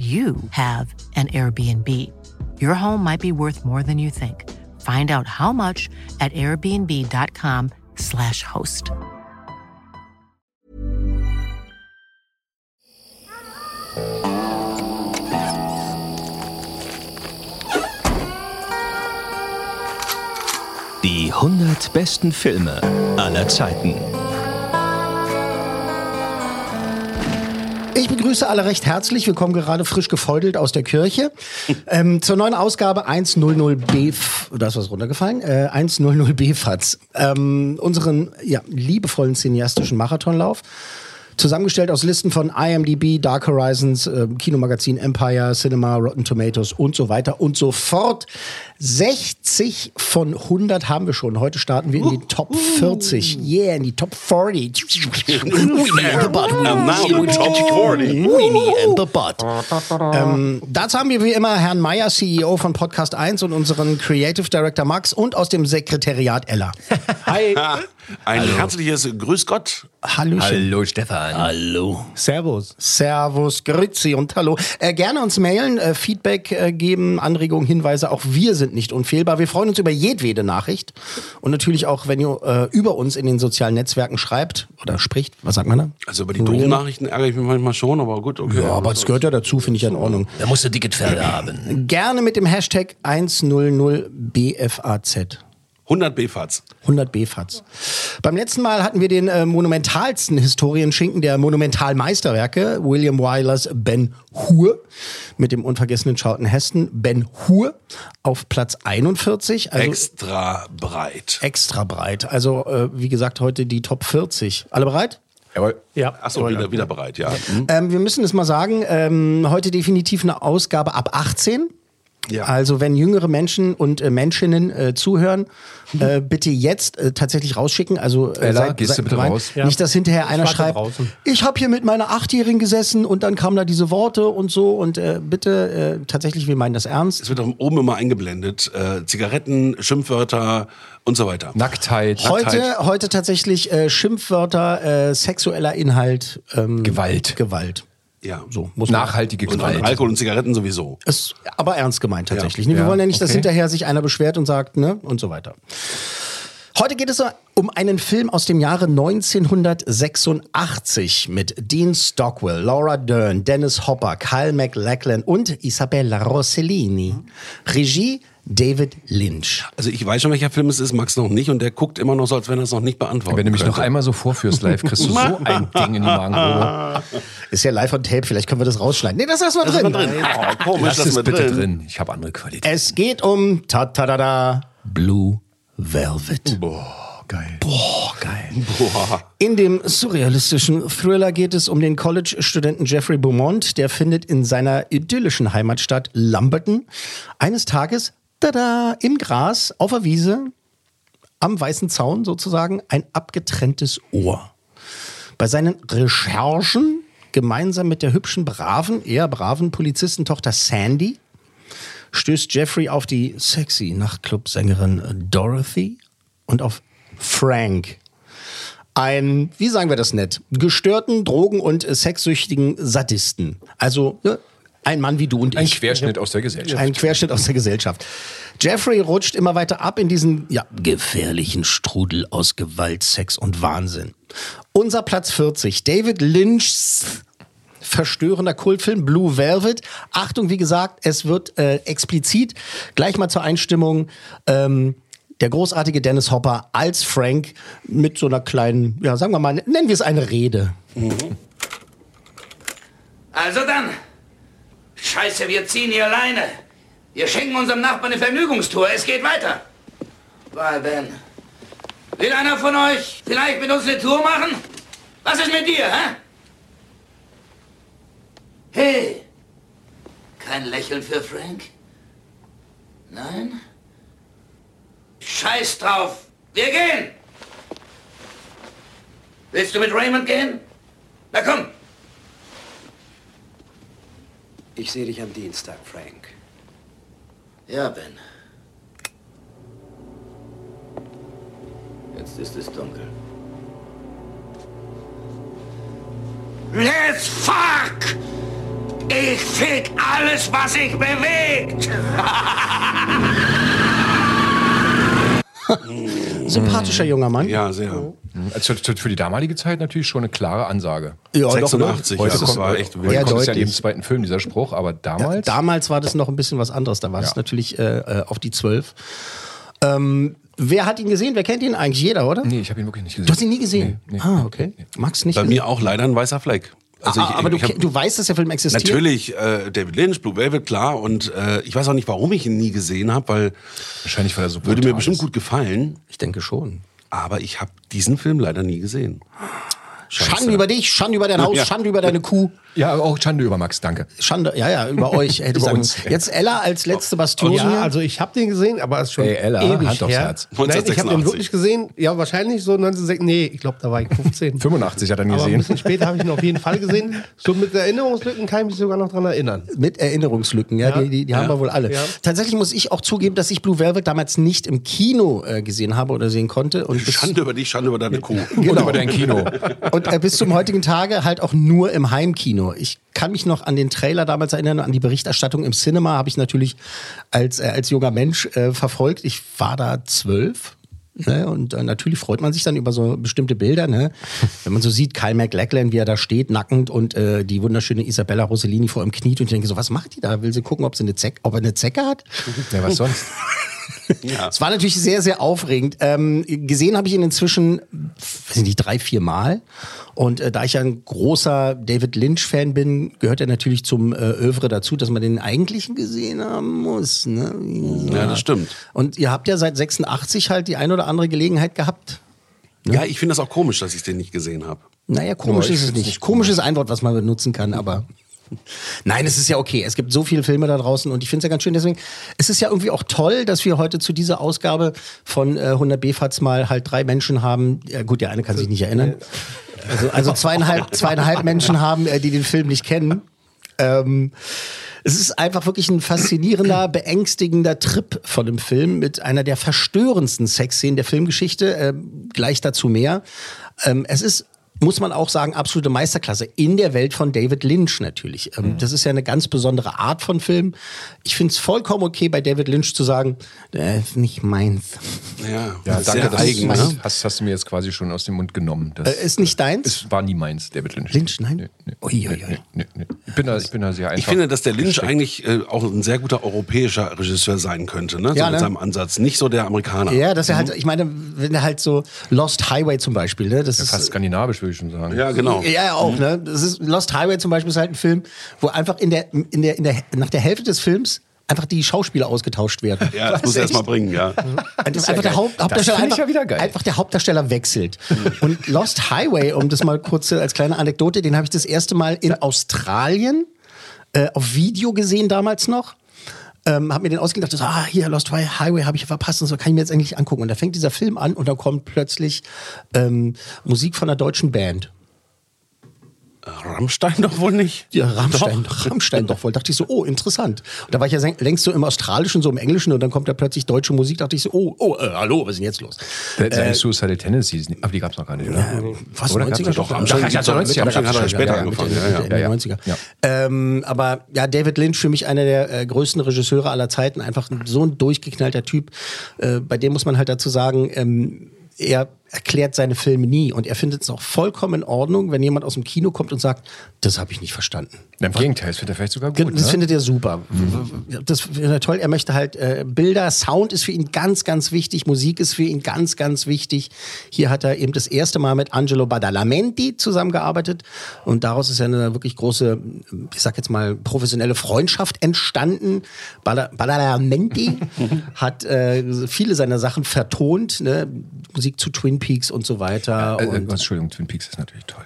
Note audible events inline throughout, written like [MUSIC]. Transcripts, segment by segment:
you have an Airbnb. Your home might be worth more than you think. Find out how much at airbnb.com/slash host. Die 100 besten Filme aller Zeiten. Ich begrüße alle recht herzlich. Wir kommen gerade frisch gefeudelt aus der Kirche ähm, zur neuen Ausgabe 100b. Da ist was runtergefallen. Äh, 100b FATS. Ähm, unseren ja, liebevollen cineastischen Marathonlauf. Zusammengestellt aus Listen von IMDb, Dark Horizons, äh, Kinomagazin Empire, Cinema, Rotten Tomatoes und so weiter und so fort. 60 von 100 haben wir schon. Heute starten wir in die Top 40. Yeah, in die Top 40. Ähm, dazu haben wir wie immer Herrn Meyer, CEO von Podcast 1 und unseren Creative Director Max und aus dem Sekretariat Ella. Hi. Ein herzliches Grüß Gott. Hallöchen. Hallo Stefan. Hallo. Servus. Servus, Grüezi und Hallo. Äh, gerne uns mailen, äh, Feedback äh, geben, Anregungen, Hinweise. Auch wir sind nicht unfehlbar. Wir freuen uns über jedwede Nachricht. Und natürlich auch, wenn ihr äh, über uns in den sozialen Netzwerken schreibt oder spricht. Was sagt man da? Also über die doofen Nachrichten ärgere ich mich manchmal schon, aber gut, okay. Ja, aber das gehört ja dazu, finde ich ja in Ordnung. Da musst du dicke Pferde haben. Gerne mit dem Hashtag 100BFAZ. 100 BFATs. 100 BFATs. Beim letzten Mal hatten wir den äh, monumentalsten Historienschinken der Monumentalmeisterwerke, William Wylers Ben Hur, mit dem unvergessenen Charlton Heston, Ben Hur, auf Platz 41. Also Extra breit. extra breit. Also, äh, wie gesagt, heute die Top 40. Alle bereit? Jawohl. Ja. Achso, wieder, wieder bereit, ja. Hm? Ähm, wir müssen es mal sagen, ähm, heute definitiv eine Ausgabe ab 18. Ja. Also wenn jüngere Menschen und äh, Menschinnen äh, zuhören, äh, bitte jetzt äh, tatsächlich rausschicken. Also äh, Ella, gehst du bitte gemein. raus? Nicht, dass hinterher einer schreibt, draußen. ich habe hier mit meiner Achtjährigen gesessen und dann kamen da diese Worte und so und äh, bitte äh, tatsächlich, wir meinen das ernst. Es wird auch oben immer eingeblendet. Äh, Zigaretten, Schimpfwörter und so weiter. Nacktheit. Heute, heute tatsächlich äh, Schimpfwörter, äh, sexueller Inhalt, ähm, Gewalt. Gewalt. Ja. So muss man. Nachhaltige Und Gewalt. Alkohol und Zigaretten sowieso. Ist aber ernst gemeint tatsächlich. ne? Wir Ja, wollen ja nicht, dass okay. hinterher sich einer beschwert und sagt, ne, und so weiter. Heute geht es um einen Film aus dem Jahre 1986 mit Dean Stockwell, Laura Dern, Dennis Hopper, Kyle MacLachlan und Isabella Rossellini. Regie David Lynch. Also ich weiß schon, welcher Film es ist, Max noch nicht und der guckt immer noch so, als wenn er es noch nicht beantwortet. Wenn du mich noch einmal so vorführst live, kriegst du so [LAUGHS] ein Ding in die Magengrube. Ist ja live on tape, vielleicht können wir das rausschneiden. Nee, das lassen wir drin. drin. Oh, komisch, Lass lass es mal bitte drin. drin. Ich habe andere Qualität. Es geht um ta ta da da Blue Velvet. Boah, geil. Boah, geil. Boah. In dem surrealistischen Thriller geht es um den College-Studenten Jeffrey Beaumont. Der findet in seiner idyllischen Heimatstadt Lumberton eines Tages, tada, im Gras, auf der Wiese, am weißen Zaun sozusagen, ein abgetrenntes Ohr. Bei seinen Recherchen, gemeinsam mit der hübschen, braven, eher braven Polizistentochter Sandy, stößt Jeffrey auf die sexy Nachtclub-Sängerin Dorothy und auf Frank, ein, wie sagen wir das nett, gestörten, drogen- und sexsüchtigen Sadisten. Also ja, ein Mann wie du und Ein ich. Querschnitt aus der Gesellschaft. Ein Querschnitt aus der Gesellschaft. Jeffrey rutscht immer weiter ab in diesen ja, gefährlichen Strudel aus Gewalt, Sex und Wahnsinn. Unser Platz 40, David Lynch's verstörender Kultfilm Blue Velvet. Achtung, wie gesagt, es wird äh, explizit. Gleich mal zur Einstimmung. Ähm, der großartige Dennis Hopper als Frank mit so einer kleinen, ja, sagen wir mal, nennen wir es eine Rede. Also dann. Scheiße, wir ziehen hier alleine. Wir schenken unserem Nachbarn eine Vergnügungstour. Es geht weiter. War denn? Will einer von euch vielleicht mit uns eine Tour machen? Was ist mit dir, hä? Hey, kein Lächeln für Frank? Nein? Scheiß drauf! Wir gehen! Willst du mit Raymond gehen? Na komm! Ich sehe dich am Dienstag, Frank. Ja, Ben. Jetzt ist es dunkel. Let's fuck! Ich fick alles, was sich bewegt! Sympathischer junger Mann. Ja, sehr. Also für die damalige Zeit natürlich schon eine klare Ansage. Ja, doch, 86, ja, Heute das kommt, war echt. Ja, kommt es ja in deutlich. jedem zweiten Film, dieser Spruch, aber damals. Damals war das noch ein bisschen was anderes. Da war es Ja. natürlich äh, äh, auf die zwölf. Ähm, wer hat ihn gesehen? Wer kennt ihn? Eigentlich jeder, oder? nee, ich habe ihn wirklich nicht gesehen. Du hast ihn nie gesehen? Nee, nee, ah, okay. Magst nicht Bei gesehen? mir auch leider ein weißer Fleck. Also ah, aber du, ich hab- ke- du weißt, dass der Film existiert? Natürlich, äh, David Lynch, Blue Velvet, klar. Und äh, ich weiß auch nicht, warum ich ihn nie gesehen habe, weil Wahrscheinlich, weil er so würde mir bestimmt ist. gut gefallen. Ich denke schon. Aber ich habe diesen Film leider nie gesehen. Schande über dich, Schande über dein Haus, [LAUGHS] Ja. Schande über deine Kuh. Ja, auch Schande über Max, danke. Schande, ja, ja, über euch. Hätte [LAUGHS] ich Über sagen. uns. Jetzt Ella als letzte Bastion. Ja, hier. also ich habe den gesehen, aber es ist schon Ey, Ella, ewig Hand aufs her. Herz. Nein, ich habe den 1986. wirklich gesehen. Ja, wahrscheinlich so 1986. Nee, ich glaube, da war ich 15. 85 [LAUGHS] hat er ihn aber ein gesehen. bisschen später habe ich ihn auf jeden Fall gesehen. So mit Erinnerungslücken kann ich mich sogar noch dran erinnern. Mit Erinnerungslücken, ja, Ja. die, die, die haben wir wohl alle. Ja. Tatsächlich muss ich auch zugeben, dass ich Blue Velvet damals nicht im Kino äh, gesehen habe oder sehen konnte. Und Schande über dich, Schande über deine Kuh. Und über dein Kino. und äh, bis zum heutigen Tage halt auch nur im Heimkino. Ich kann mich noch an den Trailer damals erinnern, an die Berichterstattung im Cinema habe ich natürlich als, äh, als junger Mensch äh, verfolgt. Ich war da zwölf. Ne? Und äh, natürlich freut man sich dann über so bestimmte Bilder. Ne? [LAUGHS] Wenn man so sieht, Kyle MacLachlan, wie er da steht, nackend und äh, die wunderschöne Isabella Rossellini vor ihm kniet. Und ich denke so, was macht die da? Will sie gucken, ob, sie eine, Zeck, ob er eine Zecke hat? Ja, was sonst? [LAUGHS] Es war natürlich sehr, sehr aufregend. Ähm, gesehen habe ich ihn inzwischen, weiß ich nicht, drei, vier Mal. Und äh, da ich ja ein großer David Lynch-Fan bin, gehört er natürlich zum äh, Övre dazu, dass man den eigentlichen gesehen haben muss. Ne? Ja, das stimmt. Und ihr habt ja seit 86 halt die ein oder andere Gelegenheit gehabt. Ja, ich finde das auch komisch, dass ich den nicht gesehen habe. Naja, komisch Ja, ist es nicht Komisch ist ein Wort, was man benutzen kann, aber. [LAUGHS] Nein, es ist ja okay. Es gibt so viele Filme da draußen und ich finde es ja ganz schön. Deswegen, es ist ja irgendwie auch toll, dass wir heute zu dieser Ausgabe von äh, 100 BFATs mal halt drei Menschen haben. Ja, gut, der eine kann sich nicht erinnern. Also, also zweieinhalb, zweieinhalb Menschen haben, äh, die den Film nicht kennen. Ähm, es ist einfach wirklich ein faszinierender, beängstigender Trip von dem Film mit einer der verstörendsten Sexszenen der Filmgeschichte. Ähm, gleich dazu mehr. Ähm, es ist muss man auch sagen, absolute Meisterklasse in der Welt von David Lynch natürlich. Ähm, Das ist ja eine ganz besondere Art von Film. Ich finde es vollkommen okay, bei David Lynch zu sagen, äh, ist nicht meins. Ja, Ja, das ist danke, sehr das eigen. hast, Ne? hast, hast du mir jetzt quasi schon aus dem Mund genommen. Das Äh, ist nicht deins? es war nie meins, David Lynch. Lynch, nein? Nee, nee, Ui, ui, ui. nee, nee, nee. Ich, bin da, ich bin da sehr einfach. Ich finde, dass der Lynch eigentlich äh, auch ein sehr guter europäischer Regisseur sein könnte, ne? So Ja, mit ne? seinem Ansatz. Nicht so der Amerikaner. Ja, dass er halt, ich meine, wenn er halt so Lost Highway zum Beispiel, ne, das ist Fast skandinavisch, würde ich schon sagen. Ja, genau. Ja, ja, auch, ne? Das ist Lost Highway zum Beispiel ist halt ein Film, wo einfach in der, in der, in der, nach der Hälfte des Films einfach die Schauspieler ausgetauscht werden. Ja, das muss er erst mal bringen, ja. Einfach ja der geil. Haupt, Das Hauptdarsteller einfach, ja wieder geil. einfach der Hauptdarsteller wechselt. Und Lost Highway, um das mal kurz als kleine Anekdote, den habe ich das erste Mal in Australien äh, auf Video gesehen damals noch. Ähm, hab mir den ausgedacht, so, ah, hier, Lost Highway habe ich verpasst und so, kann ich mir jetzt eigentlich angucken. Und da fängt dieser Film an und dann kommt plötzlich ähm, Musik von einer deutschen Band. Rammstein doch wohl nicht. Ja, Rammstein, Rammstein doch wohl. Dachte ich so, oh, interessant. Und da war ich ja längst so im Australischen, so im Englischen und dann kommt da plötzlich deutsche Musik. Dachte ich so, oh, oh, äh, hallo, was ist denn jetzt los? Seine Suicidal Tendencies, aber die gab es noch gar nicht, oder? Was, Oder 90er gab's doch? doch? Rammstein Ja, doch- 90er, Rammstein hat er ja, später angefangen. Ja, ja. Ja, ja. 90er. Ja. Ähm, aber ja, David Lynch für mich einer der äh, größten Regisseure aller Zeiten, einfach ein- so ein durchgeknallter Typ. Äh, bei dem muss man halt dazu sagen, ähm, er erklärt seine Filme nie und er findet es auch vollkommen in Ordnung, wenn jemand aus dem Kino kommt und sagt, das habe ich nicht verstanden. Im Gegenteil, das findet er vielleicht sogar gut. Das ne? findet er super. Das findet er toll. Er möchte halt äh, Bilder, Sound ist für ihn ganz, ganz wichtig, Musik ist für ihn ganz, ganz wichtig. Hier hat er eben das erste Mal mit Angelo Badalamenti zusammengearbeitet und daraus ist ja eine wirklich große, ich sag jetzt mal, professionelle Freundschaft entstanden. Bada- Badalamenti [LAUGHS] hat äh, viele seiner Sachen vertont, ne? Musik zu Twin Peaks und so weiter. Äh, äh, und Entschuldigung, Twin Peaks ist natürlich toll.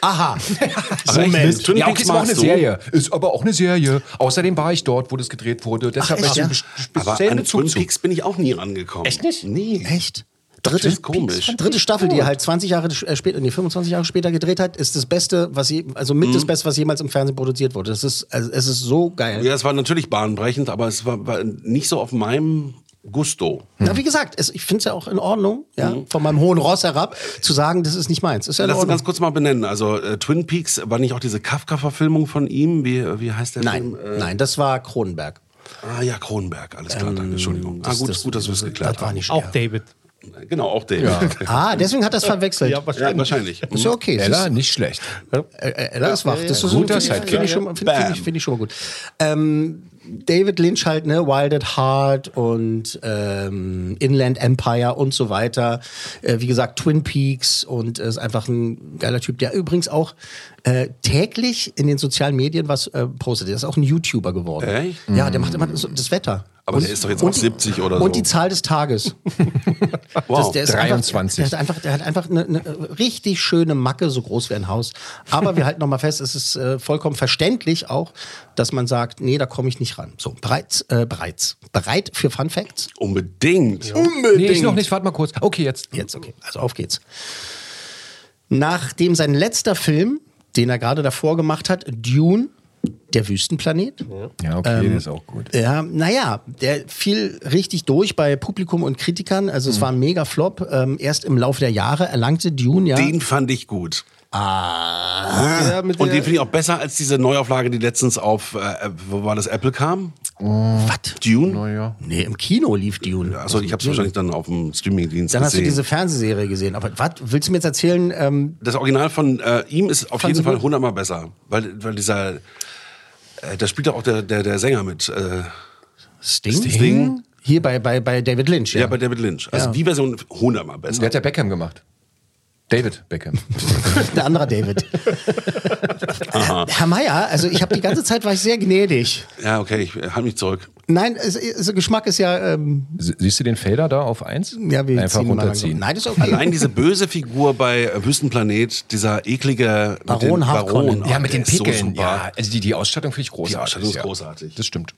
Aha. [LAUGHS] Moment. Twin Ja, Peaks ist aber auch eine du? Serie. Ist aber auch eine Serie. Außerdem war ich dort, wo das gedreht wurde. Deshalb echt, habe ich ja? Aber an Bezug Twin zu. Peaks bin ich auch nie rangekommen. Echt nicht? Nee. Echt? Das Dritte, ist komisch. dritte Staffel, die er halt 20 Jahre äh, später, nee, 25 Jahre später gedreht hat, ist das Beste, was je, also mit das Beste, was jemals im Fernsehen produziert wurde. Das ist, also es ist so geil. Ja, es war natürlich bahnbrechend, aber es war, war nicht so auf meinem Gusto. Na, wie gesagt, es, ich finde es ja auch in Ordnung, ja, von meinem hohen Ross herab, zu sagen, das ist nicht meins. Ist ja Lass uns ganz kurz mal benennen. Also äh, Twin Peaks war nicht auch diese Kafka-Verfilmung von ihm? Wie, wie heißt der Nein, Film? Äh, nein, das war Kronenberg. Ah ja, Kronberg. Alles klar, danke. Entschuldigung. ah, das- gut, das- gut, dass wir es geklärt Das war haben. Auch. David. Genau, auch der. Ah, deswegen hat das verwechselt. Ja, Ja, wahrscheinlich. wahrscheinlich. ist ja okay. Ella, nicht schlecht. Ella ist wach. Das ist Guter finde ich, Sidekick. finde ich, ich schon mal gut. Ähm, David Lynch halt, ne, Wild at Heart und ähm, Inland Empire und so weiter. Äh, wie gesagt, Twin Peaks und äh, ist einfach ein geiler Typ, der übrigens auch äh, täglich in den sozialen Medien was äh, postet. Der ist auch ein YouTuber geworden. Echt? Ja, der macht immer das, das Wetter. Aber der ist doch jetzt auch die- 70 oder so. Und die Zahl des Tages. [LAUGHS] Wow. der ist 23. Einfach, der, hat einfach, der hat einfach eine, eine richtig schöne Macke, so groß wie ein Haus. Aber wir halten nochmal fest, es ist äh, vollkommen verständlich auch, dass man sagt, nee, da komme ich nicht ran. So, bereits, äh, bereits. Bereit für Fun Facts? Unbedingt. Nee, ich noch nicht. Warte mal kurz. Okay, jetzt. Jetzt, okay, also auf geht's. Nachdem sein letzter Film, den er gerade davor gemacht hat, Dune, der Wüstenplanet, Ja, okay, das ist auch gut. ja, naja, der fiel richtig durch bei Publikum und Kritikern. Also es war ein mega Flop. Ähm, erst im Laufe der Jahre erlangte Dune ja. Den fand ich gut. Ja, mit Und den finde ich auch besser als diese Neuauflage, die letztens auf, äh, wo war das, Apple kam? Was? Dune? Ja. Nee, im Kino lief Dune. Achso, ich habe es wahrscheinlich dann auf dem Streamingdienst Dann hast du gesehen. diese Fernsehserie gesehen. Aber was willst du mir jetzt erzählen? Ähm, das Original von äh, ihm ist auf jeden Fall hundertmal besser. Weil, weil dieser, äh, da spielt auch der, der, der Sänger mit. Äh, Sting? Sting? Hier bei, bei, bei David Lynch. Ja, ja. bei David Lynch. Also Ja. die Version hundertmal besser. Der hat ja Beckham gemacht. David Beckham. [LAUGHS] Der andere David. [LAUGHS] Herr, Herr Meier, also ich habe die ganze Zeit war ich sehr gnädig. Ja, okay, ich halte mich zurück. Nein, es, es, Geschmack ist ja, ähm, Sie- Siehst du den Fader da auf 1? ja wir Einfach runterziehen. Nein, das ist okay. Allein diese böse Figur bei äh, Wüstenplanet, dieser eklige Baron. Baron, Ja, mit der den so Pickeln. super. ja, also die, die Ausstattung finde ich großartig. Die Ausstattung ist ja. großartig. Das stimmt.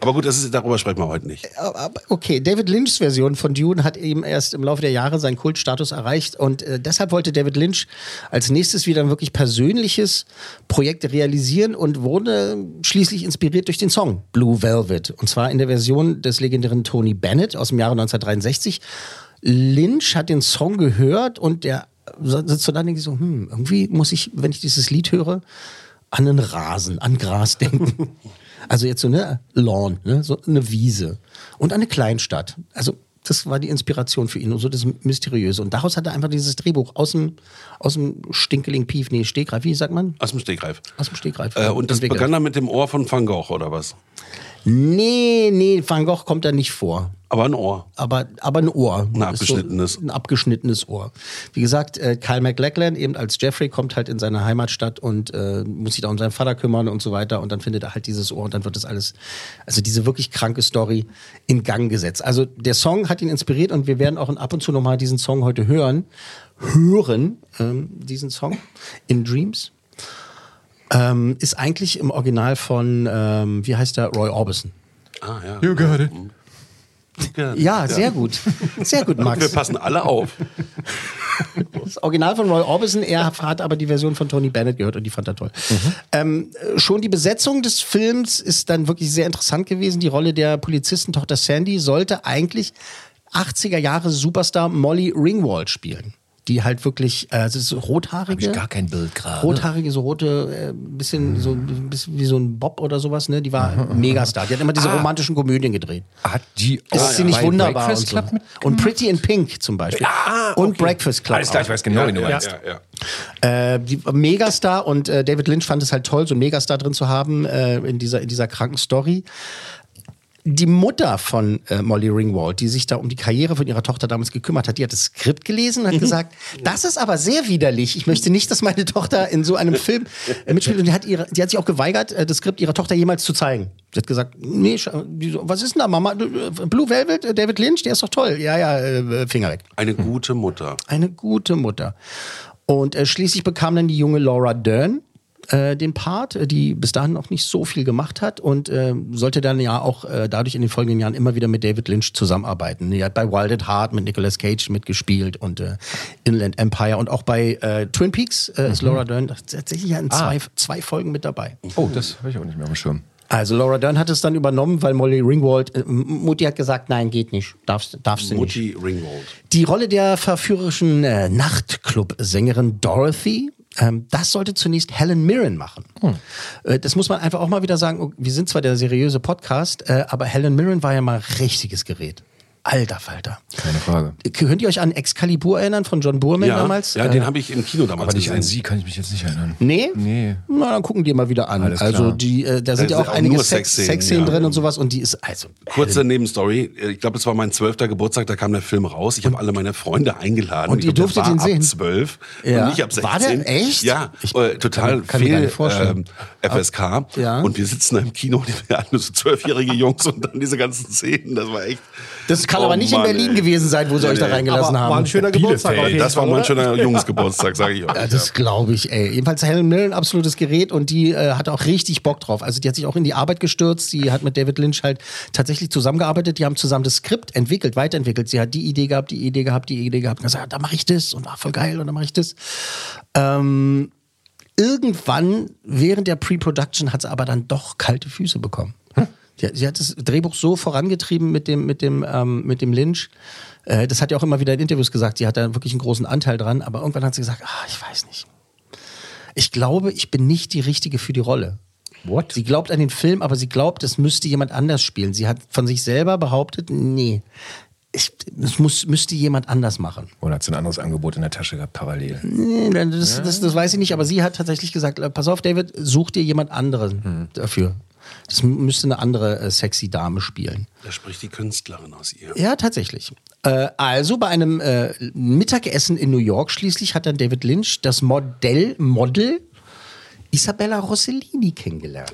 Aber gut, das ist, darüber sprechen wir heute nicht. Aber- Okay, David Lynchs Version von Dune hat eben erst im Laufe der Jahre seinen Kultstatus erreicht und äh, deshalb wollte David Lynch als nächstes wieder ein wirklich persönliches Projekt realisieren und wurde schließlich inspiriert durch den Song Blue Velvet und zwar in der Version des legendären Tony Bennett aus dem Jahre 1963. Lynch hat den Song gehört und der sitzt so da und denkt so, hm, irgendwie muss ich, wenn ich dieses Lied höre, an einen Rasen, an Gras denken. [LAUGHS] Also jetzt so eine Lawn, ne? so eine Wiese und eine Kleinstadt. Also das war die Inspiration für ihn und so das Mysteriöse. Und daraus hat er einfach dieses Drehbuch aus dem, aus dem Stinkeling Pief, nee, Stegreif, wie sagt man? Aus dem Stegreif. Aus dem Stegreif. Äh, und das entwickelt. begann dann mit dem Ohr von Van Gogh, oder was? Nee, nee, Van Gogh kommt da nicht vor. Aber ein Ohr. aber, aber ein Ohr. Ein Ist so abgeschnittenes. ein abgeschnittenes Ohr. Wie gesagt, äh, Kyle MacLachlan eben als Jeffrey kommt halt in seine Heimatstadt und äh, muss sich da um seinen Vater kümmern und so weiter und dann findet er halt dieses Ohr und dann wird das alles, also diese wirklich kranke Story in Gang gesetzt. Also der Song hat ihn inspiriert und wir werden auch ab und zu nochmal diesen Song heute hören. Hören, ähm, diesen Song in Dreams. Ähm, ist eigentlich im Original von, ähm, wie heißt der, Roy Orbison. Ah, ja. You got it. Ja, sehr gut. Sehr gut, Max. Wir passen alle auf. Das Original von Roy Orbison, er hat aber die Version von Tony Bennett gehört und die fand er toll. Ähm, äh, schon die Besetzung des Films ist dann wirklich sehr interessant gewesen. Die Rolle der Polizistentochter Sandy sollte eigentlich 80er Jahre Superstar Molly Ringwald spielen. Die halt wirklich, äh, das ist so Hab ich rothaarige. gar kein Bild gerade. Rothaarige, so rote, äh, bisschen so ein bisschen wie so ein Bob oder sowas, ne? Die war Megastar. Die hat immer diese romantischen Komödien gedreht. Hat die Ist sie nicht wunderbar und Breakfast so. Club mit? Und Pretty in Pink zum Beispiel. Und Breakfast Club. Alles klar, auch. ich weiß genau, wen du meinst. Ja, ja. Äh, die Megastar und äh, David Lynch fand es halt toll, so einen Megastar drin zu haben äh, in, dieser, in dieser kranken Story. Die Mutter von äh, Molly Ringwald, die sich da um die Karriere von ihrer Tochter damals gekümmert hat, die hat das Skript gelesen und hat gesagt, das ist aber sehr widerlich. Ich möchte nicht, dass meine Tochter in so einem Film äh, mitspielt. Und die hat, ihre, die hat sich auch geweigert, äh, das Skript ihrer Tochter jemals zu zeigen. Sie hat gesagt, nee, was ist denn da, Mama? Äh, Blue Velvet, David Lynch, der ist doch toll. Ja, ja, Finger weg. Eine gute Mutter. Eine gute Mutter. Und äh, schließlich bekam dann die junge Laura Dern äh, den Part, äh, die bis dahin noch nicht so viel gemacht hat und äh, sollte dann ja auch äh, dadurch in den folgenden Jahren immer wieder mit David Lynch zusammenarbeiten. Die hat bei Wild at Heart mit Nicolas Cage mitgespielt und äh, Inland Empire und auch bei äh, Twin Peaks äh, ist Laura Dern tatsächlich ja in zwei, zwei Folgen mit dabei. Oh, das habe ich auch nicht mehr auf dem Schirm. Also Laura Dern hat es dann übernommen, weil Molly Ringwald, äh, Mutti hat gesagt, nein, geht nicht, darfst, darfst du nicht. Mutti Ringwald. Die Rolle der verführerischen äh, Nachtclub-Sängerin Dorothy, ähm, das sollte zunächst Helen Mirren machen. Äh, das muss man einfach auch mal wieder sagen. oh, Wir sind zwar der seriöse Podcast, äh, aber Helen Mirren war ja mal richtiges Gerät. Alter Falter. Keine Frage. Könnt ihr euch an Excalibur erinnern von John Boorman Ja, damals? ja Äh, den habe ich im Kino damals Aber nicht an gesehen. sie kann ich mich jetzt nicht erinnern. Nee? Nee. Na, dann gucken die mal wieder an. Alles also klar. die, äh, da sind ja auch auch einige Sex- Sexszenen, Sexszenen ja. drin und sowas und die ist also Kurze Nebenstory. Ich glaube, es war mein zwölfter Geburtstag, da kam der Film raus. Ich habe alle meine Freunde eingeladen. Und ich ihr durftet ihn sehen? Ab zwölf Ja. und nicht ab 16. War der echt? Ja, Ich äh, total kann- kann mir gar fehl nicht vorstellen. ähm, FSK. Ja. Und wir sitzen da im Kino und [LAUGHS] wir hatten so zwölfjährige Jungs und dann diese ganzen Szenen. Das war echt. Das kann Oh aber nicht Mann, in Berlin ey. gewesen sein, wo sie Nee, euch da reingelassen Aber haben. war ein schöner Geburtstag auf jeden Das war mein schöner Jungsgeburtstag, sage ich euch. [LAUGHS] Ja, das glaube ich, ey. Jedenfalls Helen Mirren, absolutes Gerät und die äh, hat auch richtig Bock drauf. Also die hat sich auch in die Arbeit gestürzt. Die hat mit David Lynch halt tatsächlich zusammengearbeitet. Die haben zusammen das Skript entwickelt, weiterentwickelt. Sie hat die Idee gehabt, die Idee gehabt, die Idee gehabt. Und gesagt, da mache ich das und war voll geil und dann mache ich das. Ähm, irgendwann während der Pre-Production hat sie aber dann doch kalte Füße bekommen. Ja, sie hat das Drehbuch so vorangetrieben mit dem, mit dem, ähm, mit dem Lynch. Äh, das hat ja auch immer wieder in Interviews gesagt. Sie hat da wirklich einen großen Anteil dran. Aber irgendwann hat sie gesagt, ah, ich weiß nicht. Ich glaube, ich bin nicht die Richtige für die Rolle. What? Sie glaubt an den Film, aber sie glaubt, es müsste jemand anders spielen. Sie hat von sich selber behauptet, nee, ich, das muss, müsste jemand anders machen. Oder hat sie ein anderes Angebot in der Tasche gehabt, parallel? Nee, das, das, das weiß ich nicht, aber sie hat tatsächlich gesagt, äh, pass auf, David, such dir jemand anderen dafür. Das müsste eine andere äh, sexy Dame spielen. Da spricht die Künstlerin aus ihr. Ja, tatsächlich. Äh, also bei einem äh, Mittagessen in New York schließlich hat dann David Lynch das Modell, Model Isabella Rossellini kennengelernt.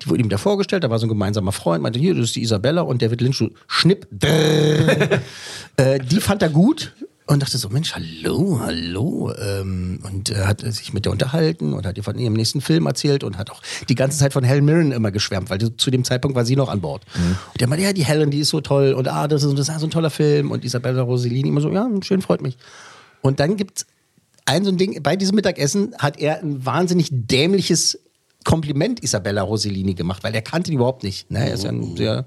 Die wurde ihm da vorgestellt, da war so ein gemeinsamer Freund, meinte, hier, das ist die Isabella und David Lynch so, schnipp, [LAUGHS] äh, die fand er gut und dachte so, Mensch, hallo, hallo. Ähm, und äh, hat sich mit der unterhalten und hat ihr von ihrem nächsten Film erzählt und hat auch die ganze Zeit von Helen Mirren immer geschwärmt, weil zu dem Zeitpunkt war sie noch an Bord. Und der meinte, ja, die Helen, die ist so toll und ah, das ist, das ist so ein toller Film und Isabella Rossellini immer so, ja, schön, freut mich. Und dann gibt's ein so ein Ding, bei diesem Mittagessen hat er ein wahnsinnig dämliches Kompliment Isabella Rossellini gemacht, weil er kannte die überhaupt nicht. Ne? Er ist ja ein sehr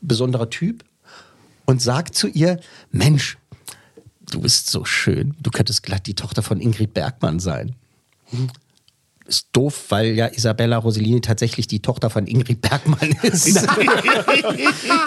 besonderer Typ und sagt zu ihr, Mensch, du bist so schön, du könntest glatt die Tochter von Ingrid Bergmann sein. Ist doof, weil ja Isabella Rossellini tatsächlich die Tochter von Ingrid Bergmann [LAUGHS] ist.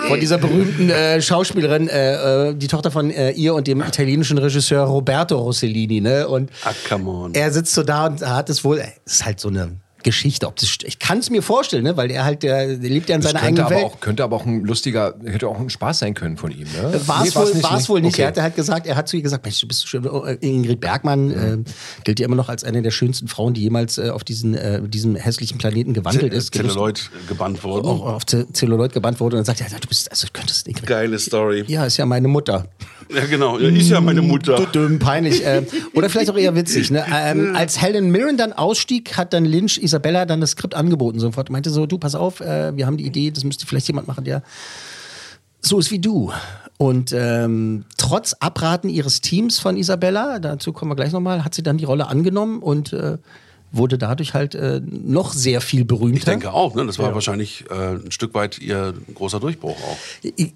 von dieser berühmten äh, Schauspielerin, äh, äh, die Tochter von äh, ihr und dem italienischen Regisseur Roberto Rossellini. Ne? Und Ah, come on. er sitzt so da und hat es wohl, es ist halt so eine Geschichte. Ob das, ich kann es mir vorstellen, ne? weil er halt, der, der lebt ja in Das seiner eigenen aber, Welt. auch, könnte aber auch ein lustiger, hätte auch ein Spaß sein können von ihm. Ne? War es Nee, wohl, war's wohl nicht. Okay. Er hat halt gesagt, er hat zu ihr gesagt, Mensch, du bist so schön. Oh, äh, Ingrid Bergmann äh, gilt ja immer noch als eine der schönsten Frauen, die jemals äh, auf diesen, äh, diesem hässlichen Planeten gewandelt ist. Zelluloid gebannt worden. Auch auf Z- Zelluloid gebannt wurde und dann sagt er, du bist, also könntest Ingrid. Geile Story. Ja, ist ja meine Mutter. Ja, genau. Ja, ist ja meine Mutter. Dümm, peinlich. äh, oder vielleicht auch eher witzig. Ne? Ähm, als Helen Mirren dann ausstieg, hat dann Lynch Isabella dann das Skript angeboten. Sofort meinte so, du, pass auf, äh, wir haben die Idee, das müsste vielleicht jemand machen, der so ist wie du. Und ähm, trotz Abraten ihres Teams von Isabella, dazu kommen wir gleich nochmal, hat sie dann die Rolle angenommen und äh, wurde dadurch halt äh, noch sehr viel berühmter. Ich denke auch, ne? Das war wahrscheinlich äh, ein Stück weit ihr großer Durchbruch auch.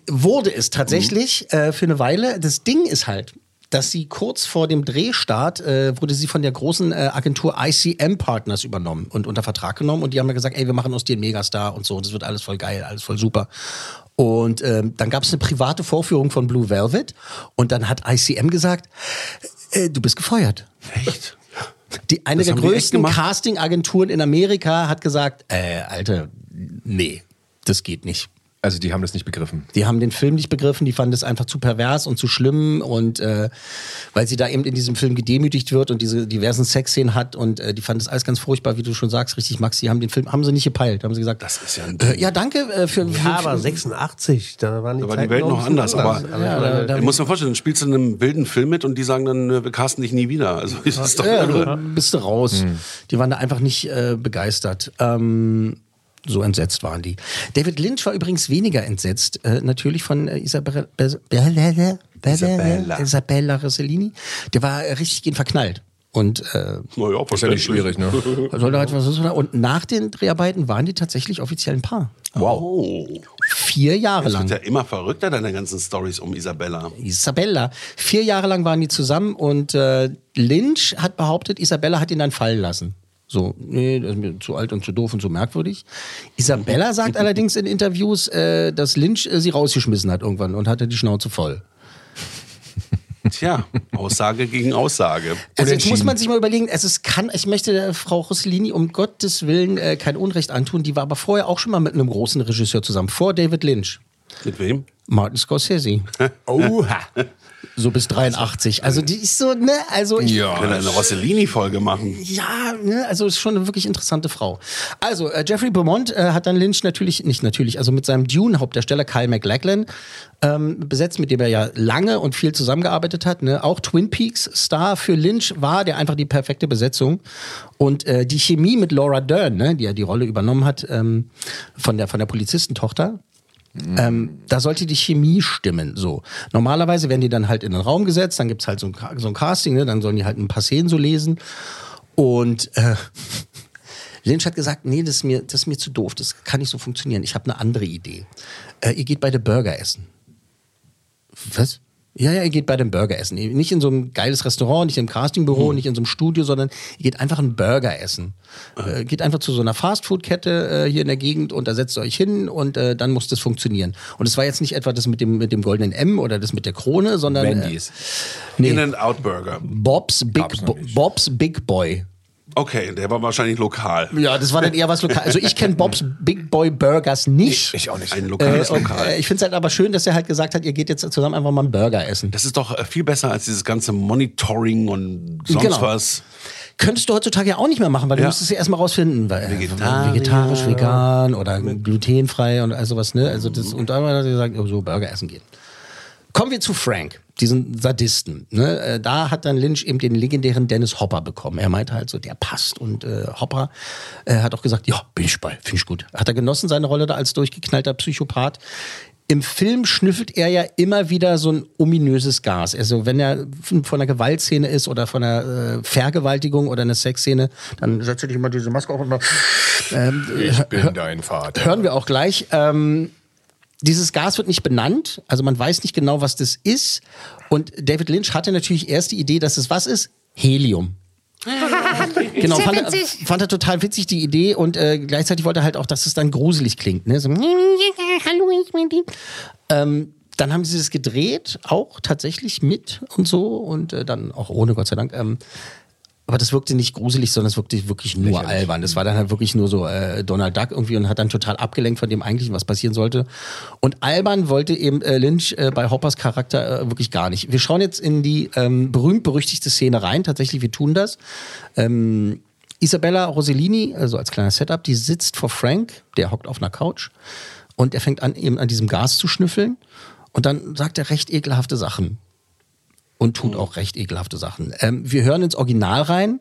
Wurde es tatsächlich äh, für eine Weile. Das Ding ist halt, dass sie kurz vor dem Drehstart äh, wurde sie von der großen äh, Agentur ICM Partners übernommen und unter Vertrag genommen und die haben ja gesagt, ey, wir machen aus dir einen Megastar und so, und das wird alles voll geil, alles voll super. Und ähm, dann gab es eine private Vorführung von Blue Velvet und dann hat ICM gesagt, äh, du bist gefeuert. Echt? Die, eine Das der größten? Casting-Agenturen in Amerika hat gesagt, äh, Alter, nee, das geht nicht. Also die haben das nicht begriffen. Die haben den Film nicht begriffen, die fanden es einfach zu pervers und zu schlimm und äh, weil sie da eben in diesem Film gedemütigt wird und diese diversen Sexszenen hat und äh, die fanden das alles ganz furchtbar, wie du schon sagst, richtig, Max, die haben den Film, haben sie nicht gepeilt, haben sie gesagt. Das ist ja ein äh, ja, danke äh, für, für Ja, aber 86, da waren die, Da war die Welt noch ein anders, bisschen aber Ja, da- da- ich muss mir vorstellen, dann spielst du in einem wilden Film mit und die sagen dann, äh, wir casten dich nie wieder. Also [LAUGHS] das ist doch Ja, irre. bist du raus. Die waren da einfach nicht äh, begeistert. Ähm, so entsetzt waren die. David Lynch war übrigens weniger entsetzt, äh, natürlich von äh, Isabella, Isabella. Isabella Rossellini. Der war äh, richtig gegen verknallt. Und äh, Naja, nicht schwierig, ne? [LAUGHS] sollte halt was ist? Und nach den Dreharbeiten waren die tatsächlich offiziell ein Paar. Wow. Oh, Vier Jahre das lang. wird ja immer verrückter, deine ganzen Stories um Isabella. Isabella. Vier Jahre lang waren die zusammen und äh, Lynch hat behauptet, Isabella hat ihn dann fallen lassen. So, nee, das ist mir zu alt und zu doof und zu merkwürdig. Isabella sagt allerdings in Interviews, äh, dass Lynch äh, sie rausgeschmissen hat irgendwann und hatte die Schnauze voll. Tja, Aussage gegen Aussage. Also jetzt muss man sich mal überlegen, also es kann, ich möchte der Frau Rossellini um Gottes Willen äh, kein Unrecht antun, die war aber vorher auch schon mal mit einem großen Regisseur zusammen, vor David Lynch. Mit wem? Martin Scorsese. [LAUGHS] Oha. So bis 83. Also die ist so, ne, also ich, Ja. Wir eine Rossellini-Folge machen? Ja, ne, also ist schon eine wirklich interessante Frau. Also, äh, Jeffrey Beaumont äh, hat dann Lynch natürlich, nicht natürlich, also mit seinem Dune-Hauptdarsteller Kyle MacLachlan ähm, besetzt, mit dem er ja lange und viel zusammengearbeitet hat. Ne? Auch Twin Peaks-Star für Lynch war der einfach die perfekte Besetzung. Und äh, die Chemie mit Laura Dern, ne, die ja die Rolle übernommen hat ähm, von, der, von der Polizistentochter, ähm, da sollte die Chemie stimmen. So. Normalerweise werden die dann halt in den Raum gesetzt, dann gibt's halt so ein, so ein Casting, ne? dann sollen die halt ein paar Szenen so lesen. Und äh, [LAUGHS] Lynch hat gesagt, nee, das ist, mir, das ist mir zu doof, das kann nicht so funktionieren. Ich habe eine andere Idee. Äh, ihr geht beide Burger essen. Was? Ja, ja, ihr geht bei dem Burger essen. Nicht in so einem geiles Restaurant, nicht im Castingbüro, nicht in so einem Studio, sondern ihr geht einfach einen Burger essen. Äh, geht einfach zu so einer Fastfood-Kette äh, hier in der Gegend und da setzt ihr euch hin und äh, dann muss das funktionieren. Und es war jetzt nicht etwa das mit dem, mit dem goldenen M oder das mit der Krone, sondern äh, Wendy's. nee, In-N-Out Burger. Bob's Big. Bob's Big Boy. Okay, der war wahrscheinlich lokal. Ja, das war dann eher was lokal. Also ich kenne Bob's Big Boy Burgers nicht. Ich auch nicht. Ein Äh, lokales und, Lokal. äh, ich finde es halt aber schön, dass er halt gesagt hat, ihr geht jetzt zusammen einfach mal einen Burger essen. Das ist doch äh, viel besser als dieses ganze Monitoring und sonst Genau. was. Könntest du heutzutage ja auch nicht mehr machen, weil du Ja. müsstest ja erstmal rausfinden, weil, äh, Vegetarier. vegetarisch, vegan oder glutenfrei und all sowas, ne? Also das, und dann hat er gesagt, oh, so Burger essen gehen. Kommen wir zu Frank, diesen Sadisten. Ne? Äh, Da hat dann Lynch eben den legendären Dennis Hopper bekommen. Er meinte halt so, der passt. Und äh, Hopper äh, hat auch gesagt, ja, bin ich bei, finde ich gut. Hat er genossen, seine Rolle da als durchgeknallter Psychopath. Im Film schnüffelt er ja immer wieder so ein ominöses Gas. Also wenn er von einer Gewaltszene ist oder von einer äh, Vergewaltigung oder einer Sexszene, dann setzt er dich immer diese Maske auf und mal, ähm, Ich bin dein Vater. hören wir auch gleich. Ähm, dieses Gas wird nicht benannt, also man weiß nicht genau, was das ist. Und David Lynch hatte natürlich erst die Idee, dass es was ist? Helium. [LAUGHS] genau, fand er, fand er total witzig die Idee und äh, gleichzeitig wollte er halt auch, dass es dann gruselig klingt. Ne? So, [LAUGHS] Hallo, ich bin die. Ähm, dann haben sie das gedreht, auch tatsächlich mit und so und äh, dann auch ohne, Gott sei Dank. Ähm, aber das wirkte nicht gruselig, sondern es wirkte wirklich nur albern. Das war dann halt wirklich nur so äh, Donald Duck irgendwie und hat dann total abgelenkt von dem eigentlichen, was passieren sollte. Und albern wollte eben äh, Lynch äh, bei Hoppers Charakter äh, wirklich gar nicht. Wir schauen jetzt in die ähm, berühmt-berüchtigte Szene rein. Tatsächlich, wir tun das. Ähm, Isabella Rossellini, also als kleiner Setup, die sitzt vor Frank, der hockt auf einer Couch und er fängt an, eben an diesem Gas zu schnüffeln. Und dann sagt er recht ekelhafte Sachen und tut auch recht ekelhafte Sachen. Ähm, wir hören ins Original rein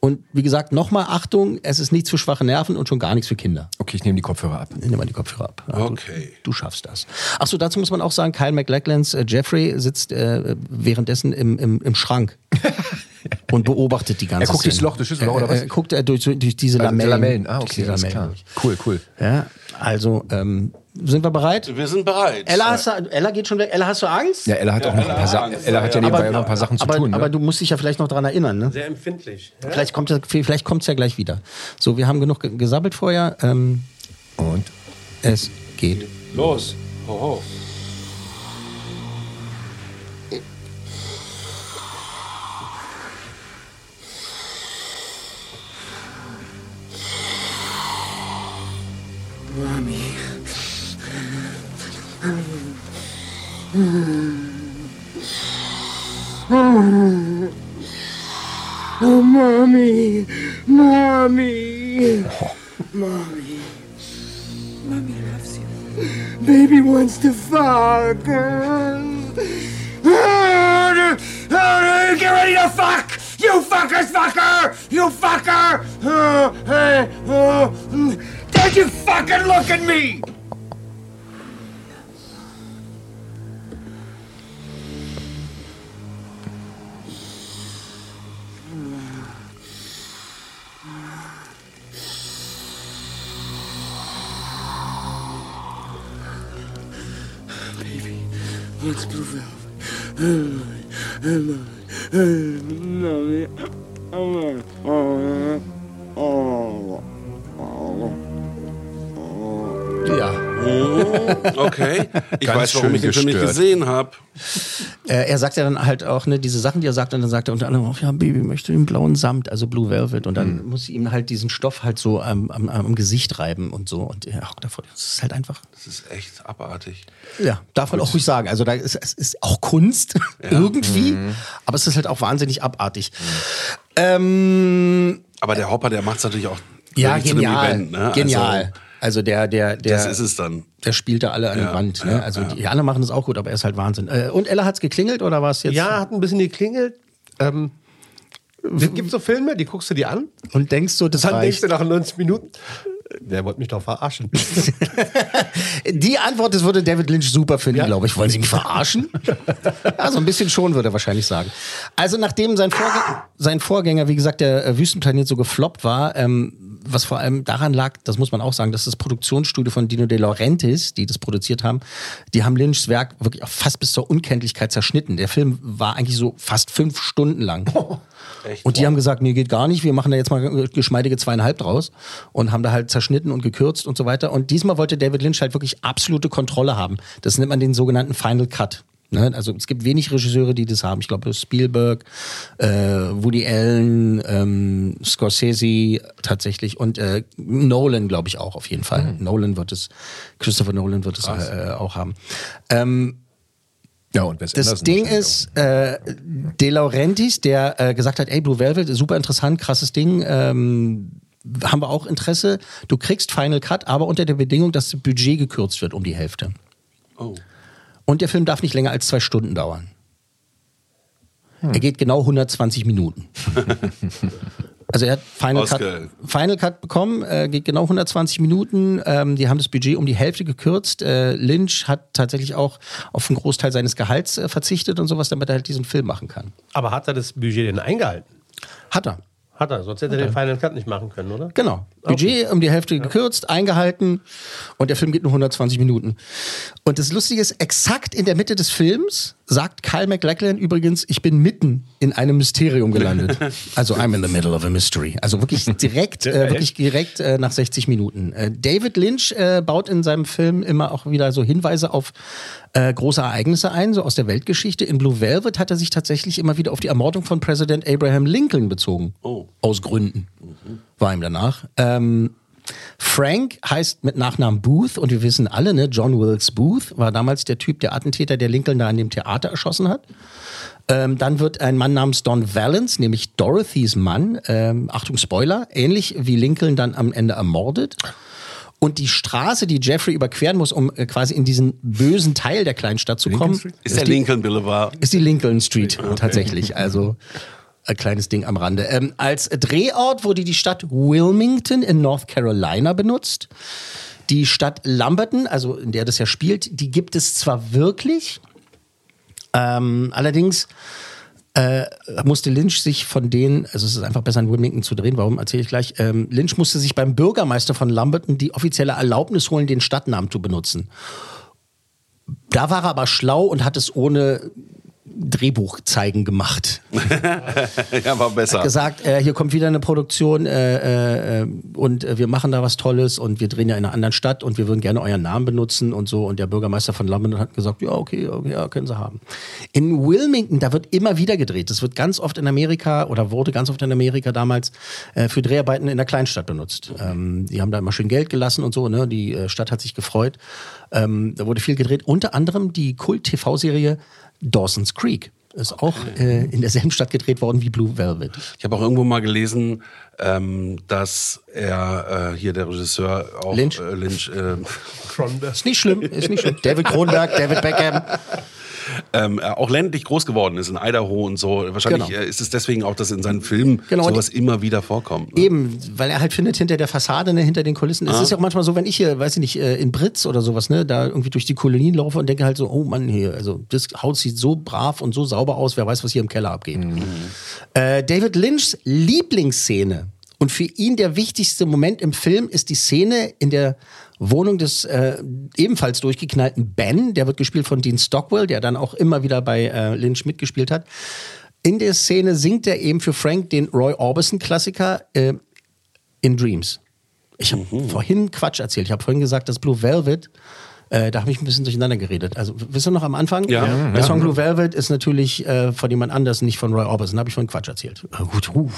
und wie gesagt, nochmal Achtung, es ist nichts für schwache Nerven und schon gar nichts für Kinder. Okay, ich nehme die Kopfhörer ab. Nimm mal die Kopfhörer ab. Ja, du- Okay. Du schaffst das. Achso, dazu muss man auch sagen, Kyle MacLachlans äh, Jeffrey sitzt äh, währenddessen im, im, im Schrank [LAUGHS] und beobachtet die ganze Er guckt durchs Szene. Loch, durchs Schlüsselloch, oder Äh, was? äh, guckt er durch, durch diese Also, Lamellen. Lamellen. Ah, Durch okay, Lamellen klar. durch. Cool, cool. Ja, also, ähm, sind wir bereit? Wir sind bereit. Ella, hast du, Ella geht schon weg. Ella, hast du Angst? Ja, Ella hat auch noch ein paar Sachen. Ella hat ja nebenbei noch ein paar Sachen zu aber, tun. Ne? aber du musst dich ja vielleicht noch dran erinnern, ne? Sehr empfindlich. Ja? Vielleicht kommt es vielleicht kommt's ja gleich wieder. So, wir haben genug ge- gesabbelt vorher. Ähm, Und es geht. Los. Hoho. Oh, mommy, mommy, mommy, mommy loves you. Baby wants to fuck. Get ready to fuck! You fuckers, fucker! You fucker! Don't you fucking look at me! Velvet? Mommy, oh. Ja. Okay. Ich Ganz weiß, warum ich den Film nicht gesehen habe. Äh, er sagt ja dann halt auch ne, diese Sachen, die er sagt, und dann sagt er unter anderem auch, ja, Baby möchte den blauen Samt, also Blue Velvet. Und dann muss sie ihm halt diesen Stoff halt so am, am, am Gesicht reiben und so. Und er hockt davor. Das ist halt einfach, Das ist echt abartig. ja, darf man auch ruhig sagen. Also da ist, es ist auch Kunst [LAUGHS] irgendwie, aber es ist halt auch wahnsinnig abartig. Ähm, Aber der Hopper, der macht es natürlich auch ja, genial. Event, ne? Genial. Also, Also der, der, der, das ist es dann. der spielt da alle an Ja, die Wand. Ne? ja, Also ja. die anderen machen das auch gut, aber er ist halt Wahnsinn. Äh, und Ella hat's geklingelt oder war es jetzt? Ja, hat ein bisschen geklingelt. Ähm, es gibt so Filme, die guckst du dir an, Und denkst du, das dann reicht? denkst du nach 90 Minuten, der wollte mich doch verarschen. [LAUGHS] Die Antwort, das würde David Lynch super finden, Ja. glaube ich. Wollen Sie mich verarschen? also ein bisschen schon, würde er wahrscheinlich sagen. Also nachdem sein, Vorgänger, sein Vorgänger, wie gesagt, der Wüstenplanet so gefloppt war, ähm, was vor allem daran lag, das muss man auch sagen, dass das Produktionsstudio von Dino De Laurentiis, die das produziert haben, die haben Lynchs Werk wirklich auch fast bis zur Unkenntlichkeit zerschnitten. Der Film war eigentlich so fast fünf Stunden lang. [LAUGHS] Und die haben gesagt, nee, geht gar nicht, wir machen da jetzt mal geschmeidige zweieinhalb draus und haben da halt zerschnitten und gekürzt und so weiter. Und diesmal wollte David Lynch halt wirklich absolute Kontrolle haben. Das nennt man den sogenannten Final Cut. Ne? Also es gibt wenig Regisseure, die das haben. Ich glaube Spielberg, äh, Woody Allen, ähm, Scorsese tatsächlich und äh, Nolan, glaube ich auch auf jeden Fall. Nolan wird es, Christopher Nolan wird es äh, auch haben. Ähm, Ja, und Wes das Ding ist, äh, De Laurentiis, der äh, gesagt hat, ey, Blue Velvet, super interessant, krasses Ding, ähm, haben wir auch Interesse. Du kriegst Final Cut, aber unter der Bedingung, dass das Budget gekürzt wird um die Hälfte. Oh. Und der Film darf nicht länger als zwei Stunden dauern. Hm. Er geht genau 120 Minuten. [LAUGHS] also er hat Final Cut, Final Cut bekommen, äh, geht genau 120 Minuten. Ähm, die haben das Budget um die Hälfte gekürzt. Äh, Lynch hat tatsächlich auch auf einen Großteil seines Gehalts äh, verzichtet und sowas, damit er halt diesen Film machen kann. Aber hat er das Budget denn eingehalten? Hat er. Hat er, sonst hätte er den Final Cut nicht machen können, oder? Genau. Budget um die Hälfte gekürzt, eingehalten und der Film geht nur 120 Minuten. Und das Lustige ist, exakt in der Mitte des Films sagt Kyle MacLachlan übrigens, ich bin mitten in einem Mysterium gelandet. [LAUGHS] Also I'm in the middle of a mystery. Also wirklich direkt, [LAUGHS] äh, wirklich direkt äh, nach 60 Minuten. Äh, David Lynch äh, baut in seinem Film immer auch wieder so Hinweise auf äh, große Ereignisse ein, so aus der Weltgeschichte. In Blue Velvet hat er sich tatsächlich immer wieder auf die Ermordung von Präsident Abraham Lincoln bezogen. Oh. Aus Gründen. War ihm danach. Ähm, Frank heißt mit Nachnamen Booth und wir wissen alle, ne, John Wilkes Booth war damals der Typ, der Attentäter, der Lincoln da an dem Theater erschossen hat. Ähm, dann wird ein Mann namens Don Valance, nämlich Dorothys Mann, ähm, Achtung Spoiler, ähnlich wie Lincoln dann am Ende ermordet. Und die Straße, die Jeffrey überqueren muss, um äh, quasi in diesen bösen Teil der Kleinstadt zu kommen, Ist der die, Lincoln Boulevard. ist die Lincoln Street tatsächlich. Also ein kleines Ding am Rande. Ähm, als Drehort wurde die Stadt Wilmington in North Carolina benutzt. Die Stadt Lumberton, also in der das ja spielt, die gibt es zwar wirklich, ähm, allerdings äh, musste Lynch sich von denen, also es ist einfach besser in Wilmington zu drehen, warum erzähle ich gleich, ähm, Lynch musste sich beim Bürgermeister von Lumberton die offizielle Erlaubnis holen, den Stadtnamen zu benutzen. Da war er aber schlau und hat es ohne Drehbuch zeigen gemacht. [LAUGHS] ja, war besser. Hat gesagt, äh, hier kommt wieder eine Produktion äh, äh, und äh, wir machen da was Tolles und wir drehen ja in einer anderen Stadt und wir würden gerne euren Namen benutzen und so. Und der Bürgermeister von London hat gesagt, ja, okay, okay, ja, können sie haben. In Wilmington, da wird immer wieder gedreht. Das wird ganz oft in Amerika oder wurde ganz oft in Amerika damals äh, für Dreharbeiten in der Kleinstadt benutzt. Ähm, die haben da immer schön Geld gelassen und so. Ne? Die äh, Stadt hat sich gefreut. Ähm, da wurde viel gedreht. Unter anderem die Kult-TV-Serie Dawson's Creek. Ist auch äh, in derselben Stadt gedreht worden wie Blue Velvet. Ich habe auch irgendwo mal gelesen, ähm, dass er äh, hier der Regisseur auch Lynch? Äh, Lynch äh, Ist nicht schlimm, ist nicht schlimm. David Kronberg, David Beckham. Ähm, er auch ländlich groß geworden ist in Idaho und so. Wahrscheinlich Genau. äh, ist es deswegen auch, dass in seinen Filmen Genau, sowas immer wieder vorkommt. Ne? Eben, weil er halt findet, hinter der Fassade, ne, hinter den Kulissen. Es ist ja auch manchmal so, wenn ich hier, weiß ich nicht, äh, in Britz oder sowas, ne, da irgendwie durch die Kolonien laufe und denke halt so, oh Mann, hier, also das Haus sieht so brav und so sauber aus, wer weiß, was hier im Keller abgeht. Äh, David Lynchs Lieblingsszene und für ihn der wichtigste Moment im Film ist die Szene in der Wohnung des äh, ebenfalls durchgeknallten Ben, der wird gespielt von Dean Stockwell, der dann auch immer wieder bei äh, Lynch mitgespielt hat. In der Szene singt er eben für Frank den Roy Orbison-Klassiker äh, In Dreams. Ich habe vorhin Quatsch erzählt. Ich habe vorhin gesagt, dass Blue Velvet, äh, da habe ich ein bisschen durcheinander geredet. Also, wisst ihr noch am Anfang? Ja. Ja, Der Song Blue Velvet ist natürlich äh, von jemand anders, nicht von Roy Orbison. Da habe ich vorhin Quatsch erzählt. Äh, gut, uh.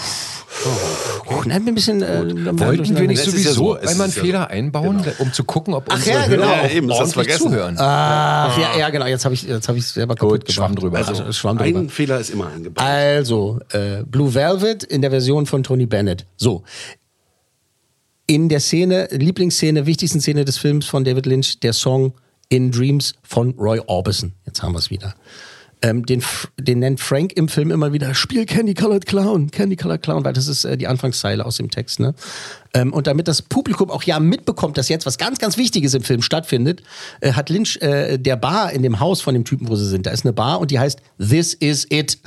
Oh, nein, ein bisschen. Äh, Wollten wir nicht Es ist ja sowieso so, einmal einen ist ja Fehler einbauen, um zu gucken, ob unsere ja, genau. Hörer Ja, eben, das vergessen. zuhören? Ach, ja, ja, genau. Jetzt habe ich es hab ich's selber kaputt Gut, Schwamm drüber. Also, Schwamm drüber. Ein Fehler ist immer eingebaut. Also, äh, Blue Velvet in der Version von Tony Bennett. So. In der Szene, Lieblingsszene, wichtigsten Szene des Films von David Lynch, der Song In Dreams von Roy Orbison. Jetzt haben wir es wieder. Ähm, den, den nennt Frank im Film immer wieder Spiel Candy Colored Clown, Candy Colored Clown, weil das ist äh, die Anfangszeile aus dem Text. Ne? Ähm, und damit das Publikum auch ja mitbekommt, dass jetzt was ganz, ganz Wichtiges im Film stattfindet, äh, hat Lynch äh, der Bar in dem Haus von dem Typen, wo sie sind, da ist eine Bar und die heißt This is it.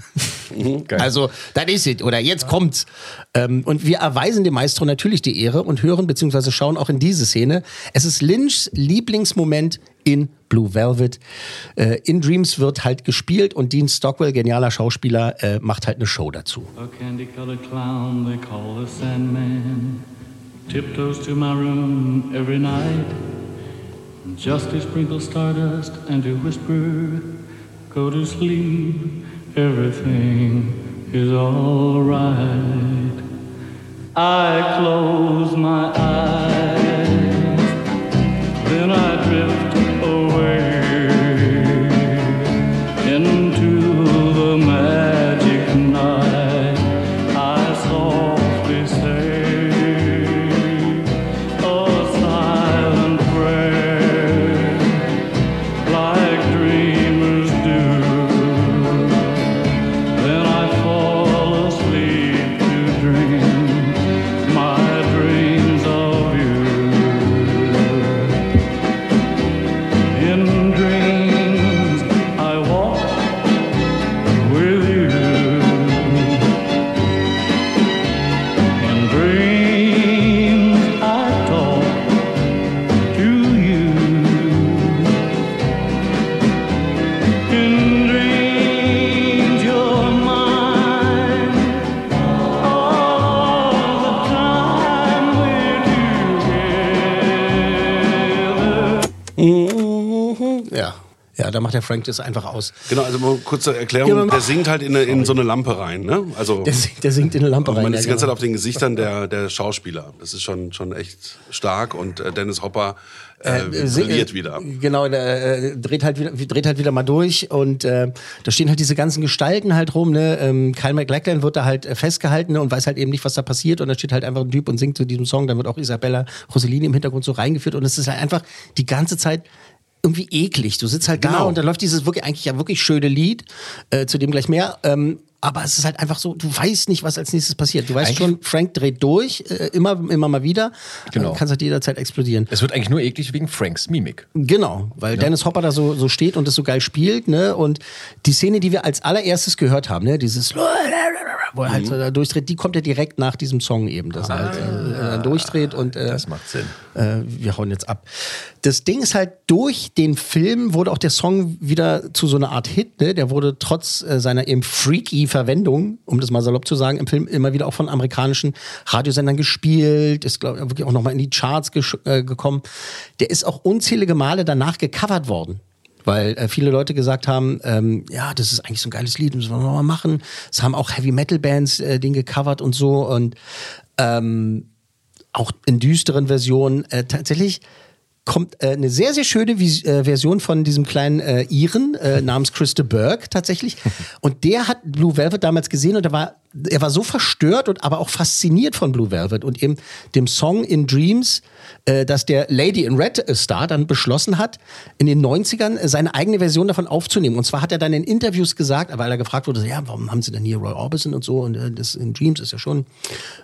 also, that is it oder jetzt kommt's. Ähm, und wir erweisen dem Maestro natürlich die Ehre und hören beziehungsweise schauen auch in diese Szene. Es ist Lynchs Lieblingsmoment in Blue Velvet. Äh, in Dreams wird halt gespielt und Dean Stockwell, genialer Schauspieler, äh, macht halt eine Show dazu. A candy colored clown they call the Sandman tiptoes to my room every night just to sprinkle stardust and to whisper, Go to sleep, everything is alright. I close my eyes, then I der Frank das einfach aus. Genau, also mal kurze Erklärung. Ja, der singt halt in, eine, in so eine Lampe rein. Ne? Also, Der, singt- der singt in eine Lampe und rein. man ja, ist die ganze Zeit genau. auf den Gesichtern der, der Schauspieler. Das ist schon, schon echt stark. Und äh, Dennis Hopper äh, Sing- brilliert äh, wieder. Genau, der äh, dreht halt wieder, dreht halt wieder mal durch und äh, da stehen halt diese ganzen Gestalten halt rum. Ne? Ähm, Kyle MacLachlan wird da halt äh, festgehalten ne? und weiß halt eben nicht, was da passiert und da steht halt einfach ein Typ und singt zu diesem Song. Dann wird auch Isabella Rossellini im Hintergrund so reingeführt und es ist halt einfach die ganze Zeit irgendwie eklig. Du sitzt halt da Genau. und dann läuft dieses wirklich eigentlich ja wirklich schöne Lied, äh, zu dem gleich mehr. Ähm, aber es ist halt einfach so, du weißt nicht, was als nächstes passiert. Du weißt Eigentlich- schon, Frank dreht durch, äh, immer, immer mal wieder. Genau. Äh, Kannst halt jederzeit explodieren. Es wird eigentlich nur eklig wegen Franks Mimik. Genau, weil Dennis Hopper da so, so steht und das so geil spielt, ne? Und die Szene, die wir als allererstes gehört haben, ne, dieses wo er halt äh, durchdreht, die kommt ja direkt nach diesem Song eben, dass er halt äh, äh, durchdreht und äh, Das macht Sinn. äh, wir hauen jetzt ab. Das Ding ist halt, durch den Film wurde auch der Song wieder zu so einer Art Hit. Ne? Der wurde trotz äh, seiner eben freaky Verwendung, um das mal salopp zu sagen, im Film immer wieder auch von amerikanischen Radiosendern gespielt, ist, glaube ich, wirklich auch nochmal in die Charts äh, gekommen. Der ist auch unzählige Male danach gecovert worden. Weil äh, viele Leute gesagt haben, ähm, ja, das ist eigentlich so ein geiles Lied, müssen wir nochmal machen. Es haben auch Heavy-Metal-Bands äh, den gecovert und so. Und ähm, auch in düsteren Versionen. Äh, tatsächlich kommt äh, eine sehr, sehr schöne Vis äh, Version von diesem kleinen äh, Iren äh, namens Christa Burke tatsächlich. [LAUGHS] Und der hat Blue Velvet damals gesehen und er war, er war so verstört und aber auch fasziniert von Blue Velvet und eben dem Song In Dreams, äh, dass der Lady in Red Star dann beschlossen hat, in den 90ern äh, seine eigene Version davon aufzunehmen. Und zwar hat er dann in Interviews gesagt, weil er gefragt wurde, ja, warum haben sie denn hier Roy Orbison und so und äh, das In Dreams ist ja schon,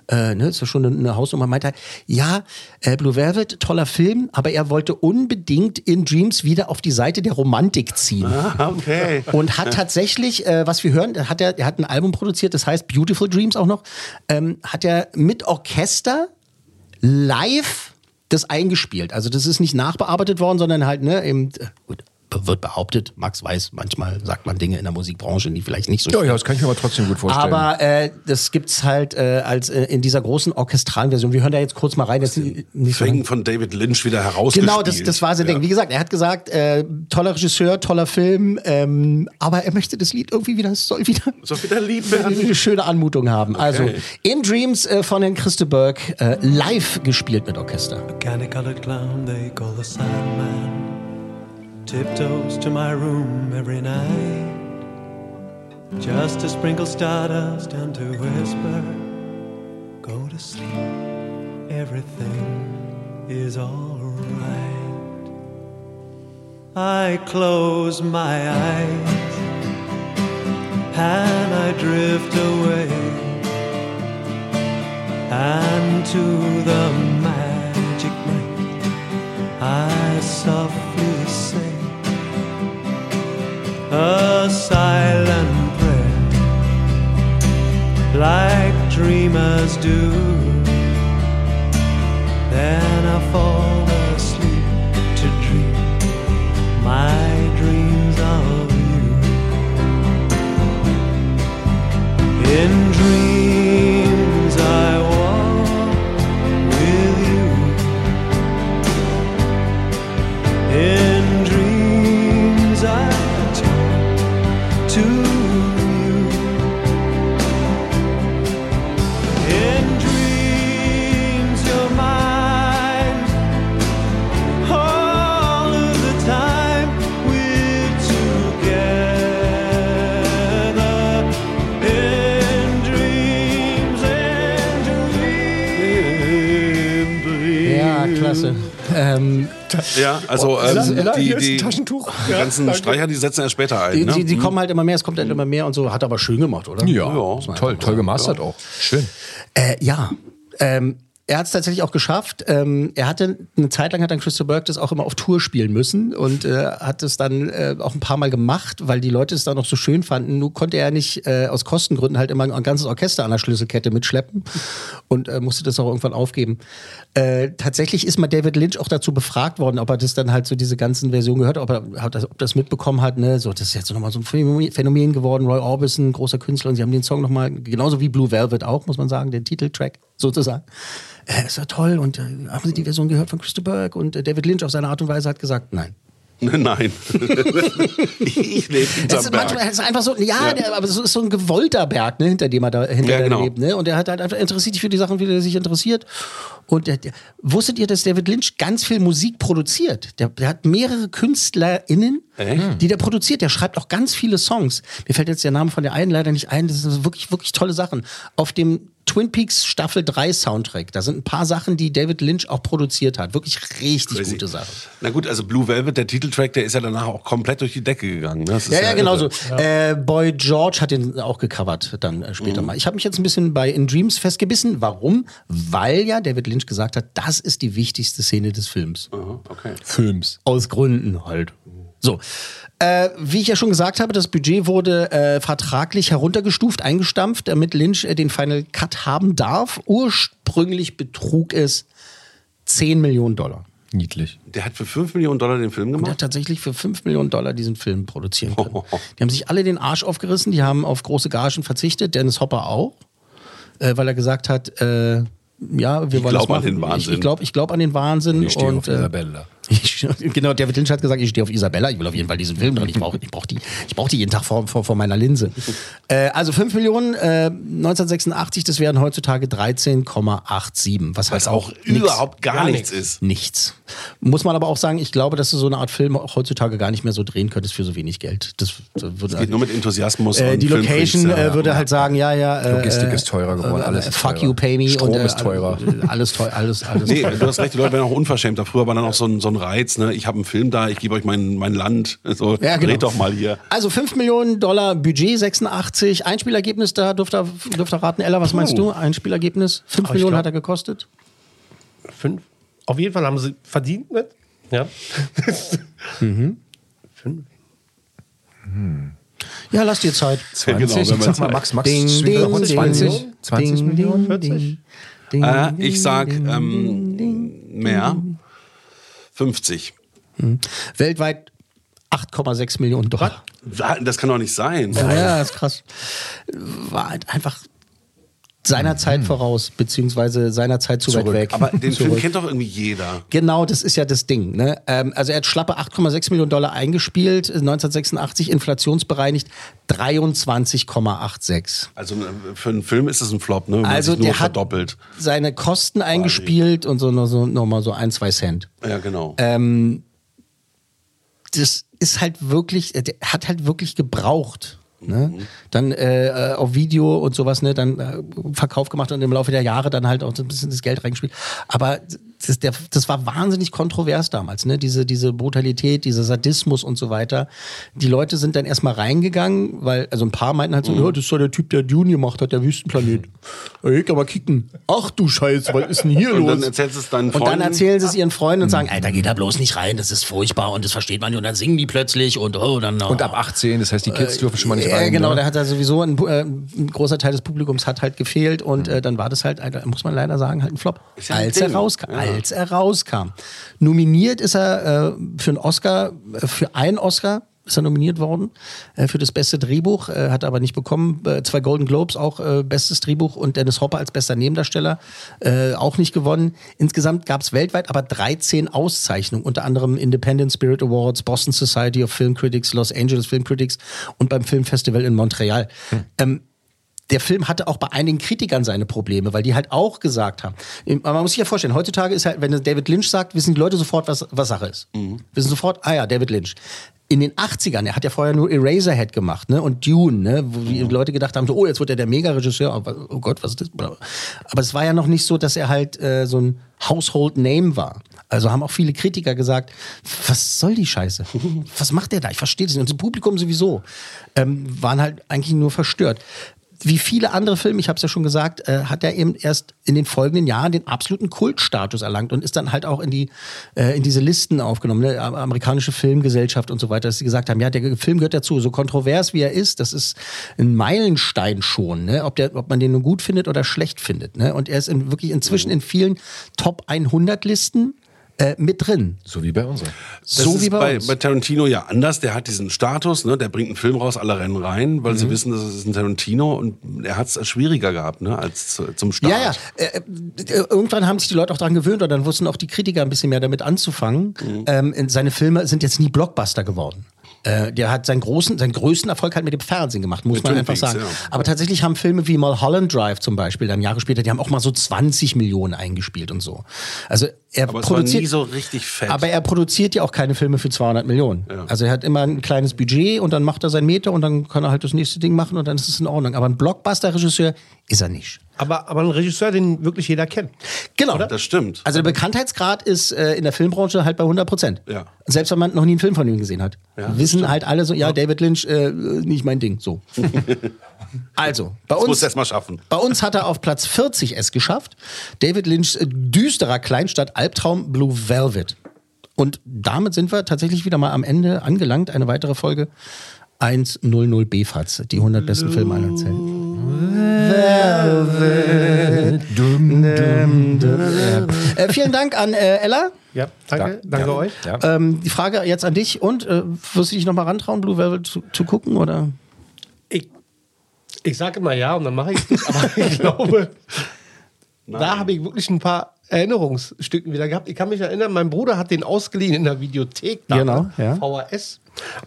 äh, ne, ist ja schon eine, Hausnummer. Meinte er, ja, äh, Blue Velvet, toller Film, aber er wollte unbedingt In Dreams wieder auf die Seite der Romantik ziehen. Ah, okay. Und hat tatsächlich, äh, was wir hören, hat er, er hat ein Album produziert, das heißt Beautiful Dreams auch noch, ähm, hat er mit Orchester live das eingespielt. Also das ist nicht nachbearbeitet worden, sondern halt, ne, eben, äh, gut, wird behauptet, Max weiß, manchmal sagt man Dinge in der Musikbranche, die vielleicht nicht so Ja, ja, das kann ich mir aber trotzdem gut vorstellen. aber äh, das gibt's halt äh, als äh, in dieser großen orchestralen Version. Wir hören da jetzt kurz mal rein. Das ist nicht so Fängen von David Lynch wieder herausgespielt. Genau, das, das war sein Ding. Wie gesagt, er hat gesagt, äh, toller Regisseur, toller Film, ähm, aber er möchte das Lied irgendwie wieder, es soll wieder, Soll wieder lieb werden. [LAUGHS] eine schöne Anmutung haben. Also, In Dreams äh, von Herrn Christe Burke, äh, live gespielt mit Orchester. candy colored clown they call the Sandman tiptoes to my room every night. Just to sprinkle stardust and to whisper, Go to sleep, everything is alright. I close my eyes and I drift away. And to the magic night I softly a silent prayer like dreamers do. Then I fall asleep to dream my dreams of you. In Ja, also Oh, ähm, Ella, die, die, ein Taschentuch. die Ja, ganzen danke. Streicher, die setzen erst später ein. die, ne? die, die kommen halt immer mehr, es kommt halt immer mehr und so. Hat er aber schön gemacht, oder? ja, Ja. toll, toll gemastert auch. Schön. Äh, ja. Ähm, er hat es tatsächlich auch geschafft. Ähm, er hatte eine Zeit lang hat dann Christopher Burke das auch immer auf Tour spielen müssen und äh, hat es dann äh, auch ein paar Mal gemacht, weil die Leute es dann noch so schön fanden. Nur konnte er nicht äh, aus Kostengründen halt immer ein ganzes Orchester an der Schlüsselkette mitschleppen und äh, musste das auch irgendwann aufgeben. Äh, tatsächlich ist mal David Lynch auch dazu befragt worden, ob er das dann halt so diese ganzen Versionen gehört, ob er hat das, ob das mitbekommen hat. Ne? So, das ist jetzt nochmal so ein Phänomen geworden. Roy Orbison, großer Künstler, und sie haben den Song nochmal, genauso wie Blue Velvet auch, muss man sagen, den Titeltrack sozusagen. Äh, ist ja toll und äh, haben Sie die Version gehört von Christa Burke? Und äh, David Lynch auf seine Art und Weise hat gesagt, nein. [LAUGHS] Nein. [LAUGHS] ich lebe Es hinterm ist Berg. manchmal es ist einfach so, ja, Der, aber es ist so ein gewollter Berg, ne, hinter dem er da hinter Ja, genau. lebt, ne? Und er hat halt einfach interessiert sich für die Sachen, für die er sich interessiert. Und der, der, wusstet ihr, dass David Lynch ganz viel Musik produziert? Der, der hat mehrere KünstlerInnen, die der produziert. Der schreibt auch ganz viele Songs. Mir fällt jetzt der Name von der einen leider nicht ein. Das sind wirklich, wirklich tolle Sachen. Auf dem Twin Peaks Staffel 3 Soundtrack, da sind ein paar Sachen, die David Lynch auch produziert hat. Wirklich richtig Crazy. gute Sachen. Na gut, also Blue Velvet, der Titeltrack, der ist ja danach auch komplett durch die Decke gegangen. Ne? Das ist Ja, ja, genau so. irre. Äh, Boy George hat den auch gecovert dann äh, später mal. Ich habe mich jetzt ein bisschen bei In Dreams festgebissen. Warum? Weil ja David Lynch gesagt hat, das ist die wichtigste Szene des Films. Aha, okay. Films. Aus Gründen halt. So. Äh, wie ich ja schon gesagt habe, das Budget wurde äh, vertraglich heruntergestuft, eingestampft, damit Lynch äh, den Final Cut haben darf. Ursprünglich betrug es 10 Millionen Dollar. Niedlich. Der hat für 5 Millionen Dollar den Film Und er gemacht. hat tatsächlich für 5 Millionen Dollar diesen Film produzieren können. Die haben sich alle den Arsch aufgerissen, die haben auf große Gagen verzichtet, Dennis Hopper auch, äh, weil er gesagt hat, äh, ja, wir Ich wollen das glaub an machen. den Wahnsinn. Ich, ich glaube ich glaub an den Wahnsinn. Ich stehe und, auf äh, Isabella. Ich, [LAUGHS] genau, David Lynch hat gesagt, ich stehe auf Isabella, ich will auf jeden Fall diesen Film drin, ich brauche ich brauch die, ich brauch die jeden Tag vor, vor, vor meiner Linse. [LAUGHS] äh, also 5 Millionen äh, 1986, das wären heutzutage 13,87. Was Was halt auch nix- überhaupt gar, nichts ist. Nichts. Muss man aber auch sagen, ich glaube, dass du so eine Art Film auch heutzutage gar nicht mehr so drehen könntest für so wenig Geld. Das, das würde Geht nur mit Enthusiasmus. äh, und die Location ja. äh, würde halt sagen, ja, ja. Äh, Logistik ist teurer geworden, äh, alles ist Fuck teurer. you, pay me. Strom und, äh, ist teurer. Alles teuer, alles, alles Nee, du hast recht, die Leute werden auch unverschämter. Früher war dann auch so ein, so ein Reiz, ne? ich habe einen Film da, ich gebe euch mein, mein Land. So, Ja, genau. Dreht doch mal hier. Also 5 Millionen Dollar Budget, 86. Einspielergebnis, da durfte er, durfte er raten. Ella, was meinst du? Einspielergebnis? 5 ich Millionen glaub- hat er gekostet? Fünf. Auf jeden Fall haben sie verdient mit. Ja. [LAUGHS] Fünf. Ja, lass dir Zeit. [LAUGHS] 20, genau, wenn man sag mal, Max, Max, Ding, ding, davon? ding, 20? 20 ding, Millionen? ding, ding, ding, Äh, ich sag ding, ähm, ding. mehr. 50. Weltweit 8,6 Millionen Dollar. Das kann doch nicht sein. Ja, ja, das ist krass. War halt einfach seiner Zeit voraus, beziehungsweise seiner Zeit zu weit Zurück. weg. Aber den [LAUGHS] Film Zurück. kennt doch irgendwie jeder. Genau, das ist ja das Ding. Ne? Ähm, also er hat schlappe 8,6 Millionen Dollar eingespielt, 1986 inflationsbereinigt 23,86. Also äh, für einen Film ist es ein Flop, ne? man Also der hat verdoppelt. seine Kosten eingespielt und so, noch so nochmal so ein, zwei Cent. Ja, genau. Ähm, das ist halt wirklich, der hat halt wirklich gebraucht. Ne? Dann äh, äh, auf Video und sowas, ne, dann äh, Verkauf gemacht und im Laufe der Jahre dann halt auch so ein bisschen das Geld reingespielt. Aber das, der, das war wahnsinnig kontrovers damals, ne? Diese, diese Brutalität, dieser Sadismus und so weiter. Die Leute sind dann erstmal reingegangen, weil, also ein paar meinten halt so, ja, das ist doch der Typ, der Dune gemacht hat, der Wüstenplanet. Ey, kann mal kicken. Ach du Scheiße, was ist denn hier Und los? dann erzählst es deinen Und dann erzählen sie es ihren Freunden und sagen, Alter, geht da bloß nicht rein, das ist furchtbar und das versteht man nicht. Und dann singen die plötzlich und oh, dann. Oh. Und ab 18, das heißt, die Kids dürfen schon mal nicht Ja, rein. genau, ne? da hat er sowieso ein, äh, ein großer Teil des Publikums hat halt gefehlt und äh, dann war das halt, äh, muss man leider sagen, halt ein Flop. Ja als er rauskam. Ja. Als er rauskam. Nominiert ist er äh, für einen Oscar, äh, für einen Oscar ist er nominiert worden äh, für das beste Drehbuch, äh, hat aber nicht bekommen. Äh, zwei Golden Globes, auch äh, bestes Drehbuch und Dennis Hopper als bester Nebendarsteller äh, auch nicht gewonnen. Insgesamt gab es weltweit aber 13 Auszeichnungen, unter anderem Independent Spirit Awards, Boston Society of Film Critics, Los Angeles Film Critics und beim Filmfestival in Montreal. Ähm, der Film hatte auch bei einigen Kritikern seine Probleme, weil die halt auch gesagt haben. Aber man muss sich ja vorstellen, heutzutage ist halt, wenn David Lynch sagt, wissen die Leute sofort, was, was Sache ist. Wissen sofort, ah ja, David Lynch. In den 80ern, er hat ja vorher nur Eraserhead gemacht, ne? Und Dune, ne? Wo die Leute gedacht haben, so, oh, jetzt wird er der Mega-Regisseur. Aber, Oh Gott, was ist das? Aber es war ja noch nicht so, dass er halt äh, so ein Household Name war. Also haben auch viele Kritiker gesagt, was soll die Scheiße? [LAUGHS] Was macht der da? Ich verstehe das nicht. Und das Publikum sowieso ähm, waren halt eigentlich nur verstört wie viele andere Filme, ich habe es ja schon gesagt, äh, hat er eben erst in den folgenden Jahren den absoluten Kultstatus erlangt und ist dann halt auch in die äh, in diese Listen aufgenommen, ne? Am- amerikanische Filmgesellschaft und so weiter, dass sie gesagt haben, ja, der Film gehört dazu, so kontrovers wie er ist, das ist ein Meilenstein schon, ne? ob, der, ob man den nun gut findet oder schlecht findet. Ne? Und er ist in, wirklich inzwischen in vielen Top 100 Listen äh, mit drin. So wie bei uns. So ist wie bei, bei, uns. bei Tarantino ja anders. Der hat diesen Status, ne? der bringt einen Film raus, alle rennen rein, weil sie Mhm. wissen, das ist ein Tarantino und er hat es schwieriger gehabt ne? als zu, zum Start. Ja, ja. Äh, äh, irgendwann haben sich die Leute auch daran gewöhnt und dann wussten auch die Kritiker ein bisschen mehr damit anzufangen. Ähm, in- seine Filme sind jetzt nie Blockbuster geworden. Äh, der hat seinen großen, seinen größten Erfolg halt mit dem Fernsehen gemacht, muss Mit man einfach sagen. ja. Aber tatsächlich haben Filme wie Mulholland Drive zum Beispiel, dann Jahre später, die haben auch mal so 20 Millionen eingespielt und so. Also er Aber es war produziert nie so richtig fett. aber er produziert ja auch keine Filme für 200 Millionen. Ja. Also er hat immer ein kleines Budget und dann macht er sein Meter und dann kann er halt das nächste Ding machen und dann ist es in Ordnung. Aber ein Blockbuster-Regisseur ist er nicht. Aber, aber ein Regisseur, den wirklich jeder kennt. Genau. das stimmt. Also der Bekanntheitsgrad ist äh, in der Filmbranche halt bei 100 Prozent. Ja. Selbst wenn man noch nie einen Film von ihm gesehen hat. Ja, Wissen halt alle so, ja, David Lynch, äh, nicht mein Ding. So. [LAUGHS] also, bei Das muss uns, erst mal schaffen. bei uns hat er auf Platz 40 es geschafft. David Lynchs äh, düsterer Kleinstadt Albtraum Blue Velvet. Und damit sind wir tatsächlich wieder mal am Ende angelangt. Eine weitere Folge 100 B-Fatz, die 100 besten Filme aller Zeiten. Äh, vielen Dank an äh, Ella. Ja, danke, danke Ja. euch. Ja. Ähm, die Frage jetzt an dich. Und äh, wirst du dich nochmal rantrauen, Blue Velvet zu, zu gucken? Oder? Ich, sage immer ja und dann mache ich es, aber ich glaube, da habe ich wirklich ein paar Erinnerungsstücken wieder gehabt. Ich kann mich erinnern, mein Bruder hat den ausgeliehen in der Videothek, Genau, ja. VHS.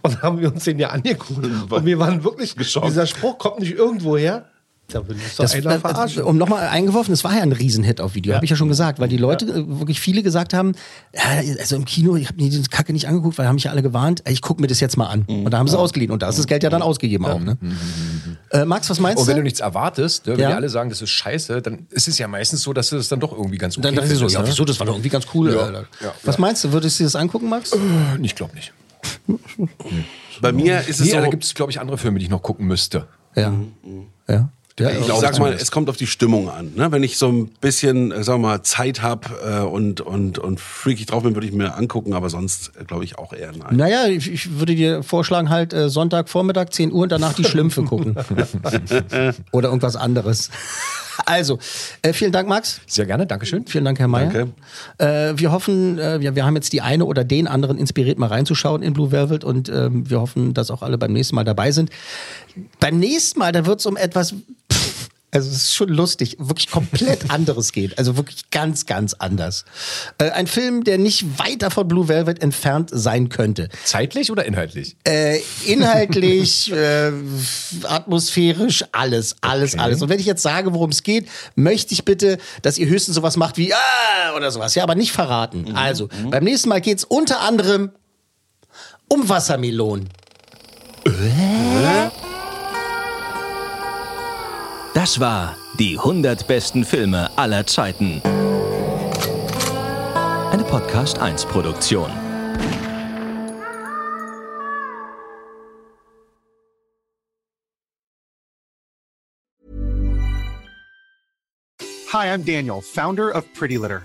Und haben wir uns den ja angeguckt. [LAUGHS] Und wir waren wirklich Geschockt. Dieser Spruch kommt nicht irgendwo her. Da Das, einer verarschen. um nochmal eingeworfen, es war ja ein Riesenhit auf Video, habe ich ja schon gesagt, weil die Leute, äh, wirklich viele gesagt haben, ja, also im Kino, ich habe mir diese Kacke nicht angeguckt, weil haben mich ja alle gewarnt, ich gucke mir das jetzt mal an. Und da haben sie es ausgeliehen und da ist das Geld ja dann ausgegeben auch. Ne? Äh, Max, was meinst Und wenn du? du nichts erwartest, ne, wenn Ja. die alle sagen, das ist scheiße, dann ist es ja meistens so, dass du das dann doch irgendwie ganz okay dann dachte ich so, ja, ne? wieso, das war doch irgendwie ganz cool. Ja, Alter. ja, was ja. meinst du, würdest du dir das angucken, Max? Ich glaube nicht. Bei mir ist es Nee, so, da gibt es, glaube ich, andere Filme, die ich noch gucken müsste. Ja. Ja. Ja ich glaube sag mal, es kommt auf die Stimmung an. Ne? Wenn ich so ein bisschen, äh, wir mal, Zeit habe äh, und, und, und freakig drauf bin, würde ich mir angucken, aber sonst äh, glaube ich auch eher nein. Naja, ich, ich würde dir vorschlagen, halt äh, Sonntagvormittag, 10 Uhr und danach die Schlümpfe gucken. [LAUGHS] Oder irgendwas anderes. Also, äh, vielen Dank, Max. Sehr gerne, Dankeschön. Vielen Dank, Herr Mayer. Danke. Äh, wir hoffen, äh, wir, wir haben jetzt die eine oder den anderen inspiriert, mal reinzuschauen in Blue Velvet und ähm, wir hoffen, dass auch alle beim nächsten Mal dabei sind. Beim nächsten Mal, da wird es um etwas. Also es ist schon lustig, wirklich komplett [LAUGHS] anderes geht. Also wirklich ganz, ganz anders. Äh, ein Film, der nicht weiter von Blue Velvet entfernt sein könnte. Zeitlich oder inhaltlich? Äh, inhaltlich, [LAUGHS] äh, atmosphärisch, alles, alles, alles. Und wenn ich jetzt sage, worum es geht, möchte ich bitte, dass ihr höchstens sowas macht wie ah oder sowas, ja, aber nicht verraten. Also, beim nächsten Mal geht es unter anderem um Wassermelonen. Das war die 100 besten Filme aller Zeiten. Eine Podcast 1 Produktion. Hi, I'm Daniel, founder of Pretty Litter.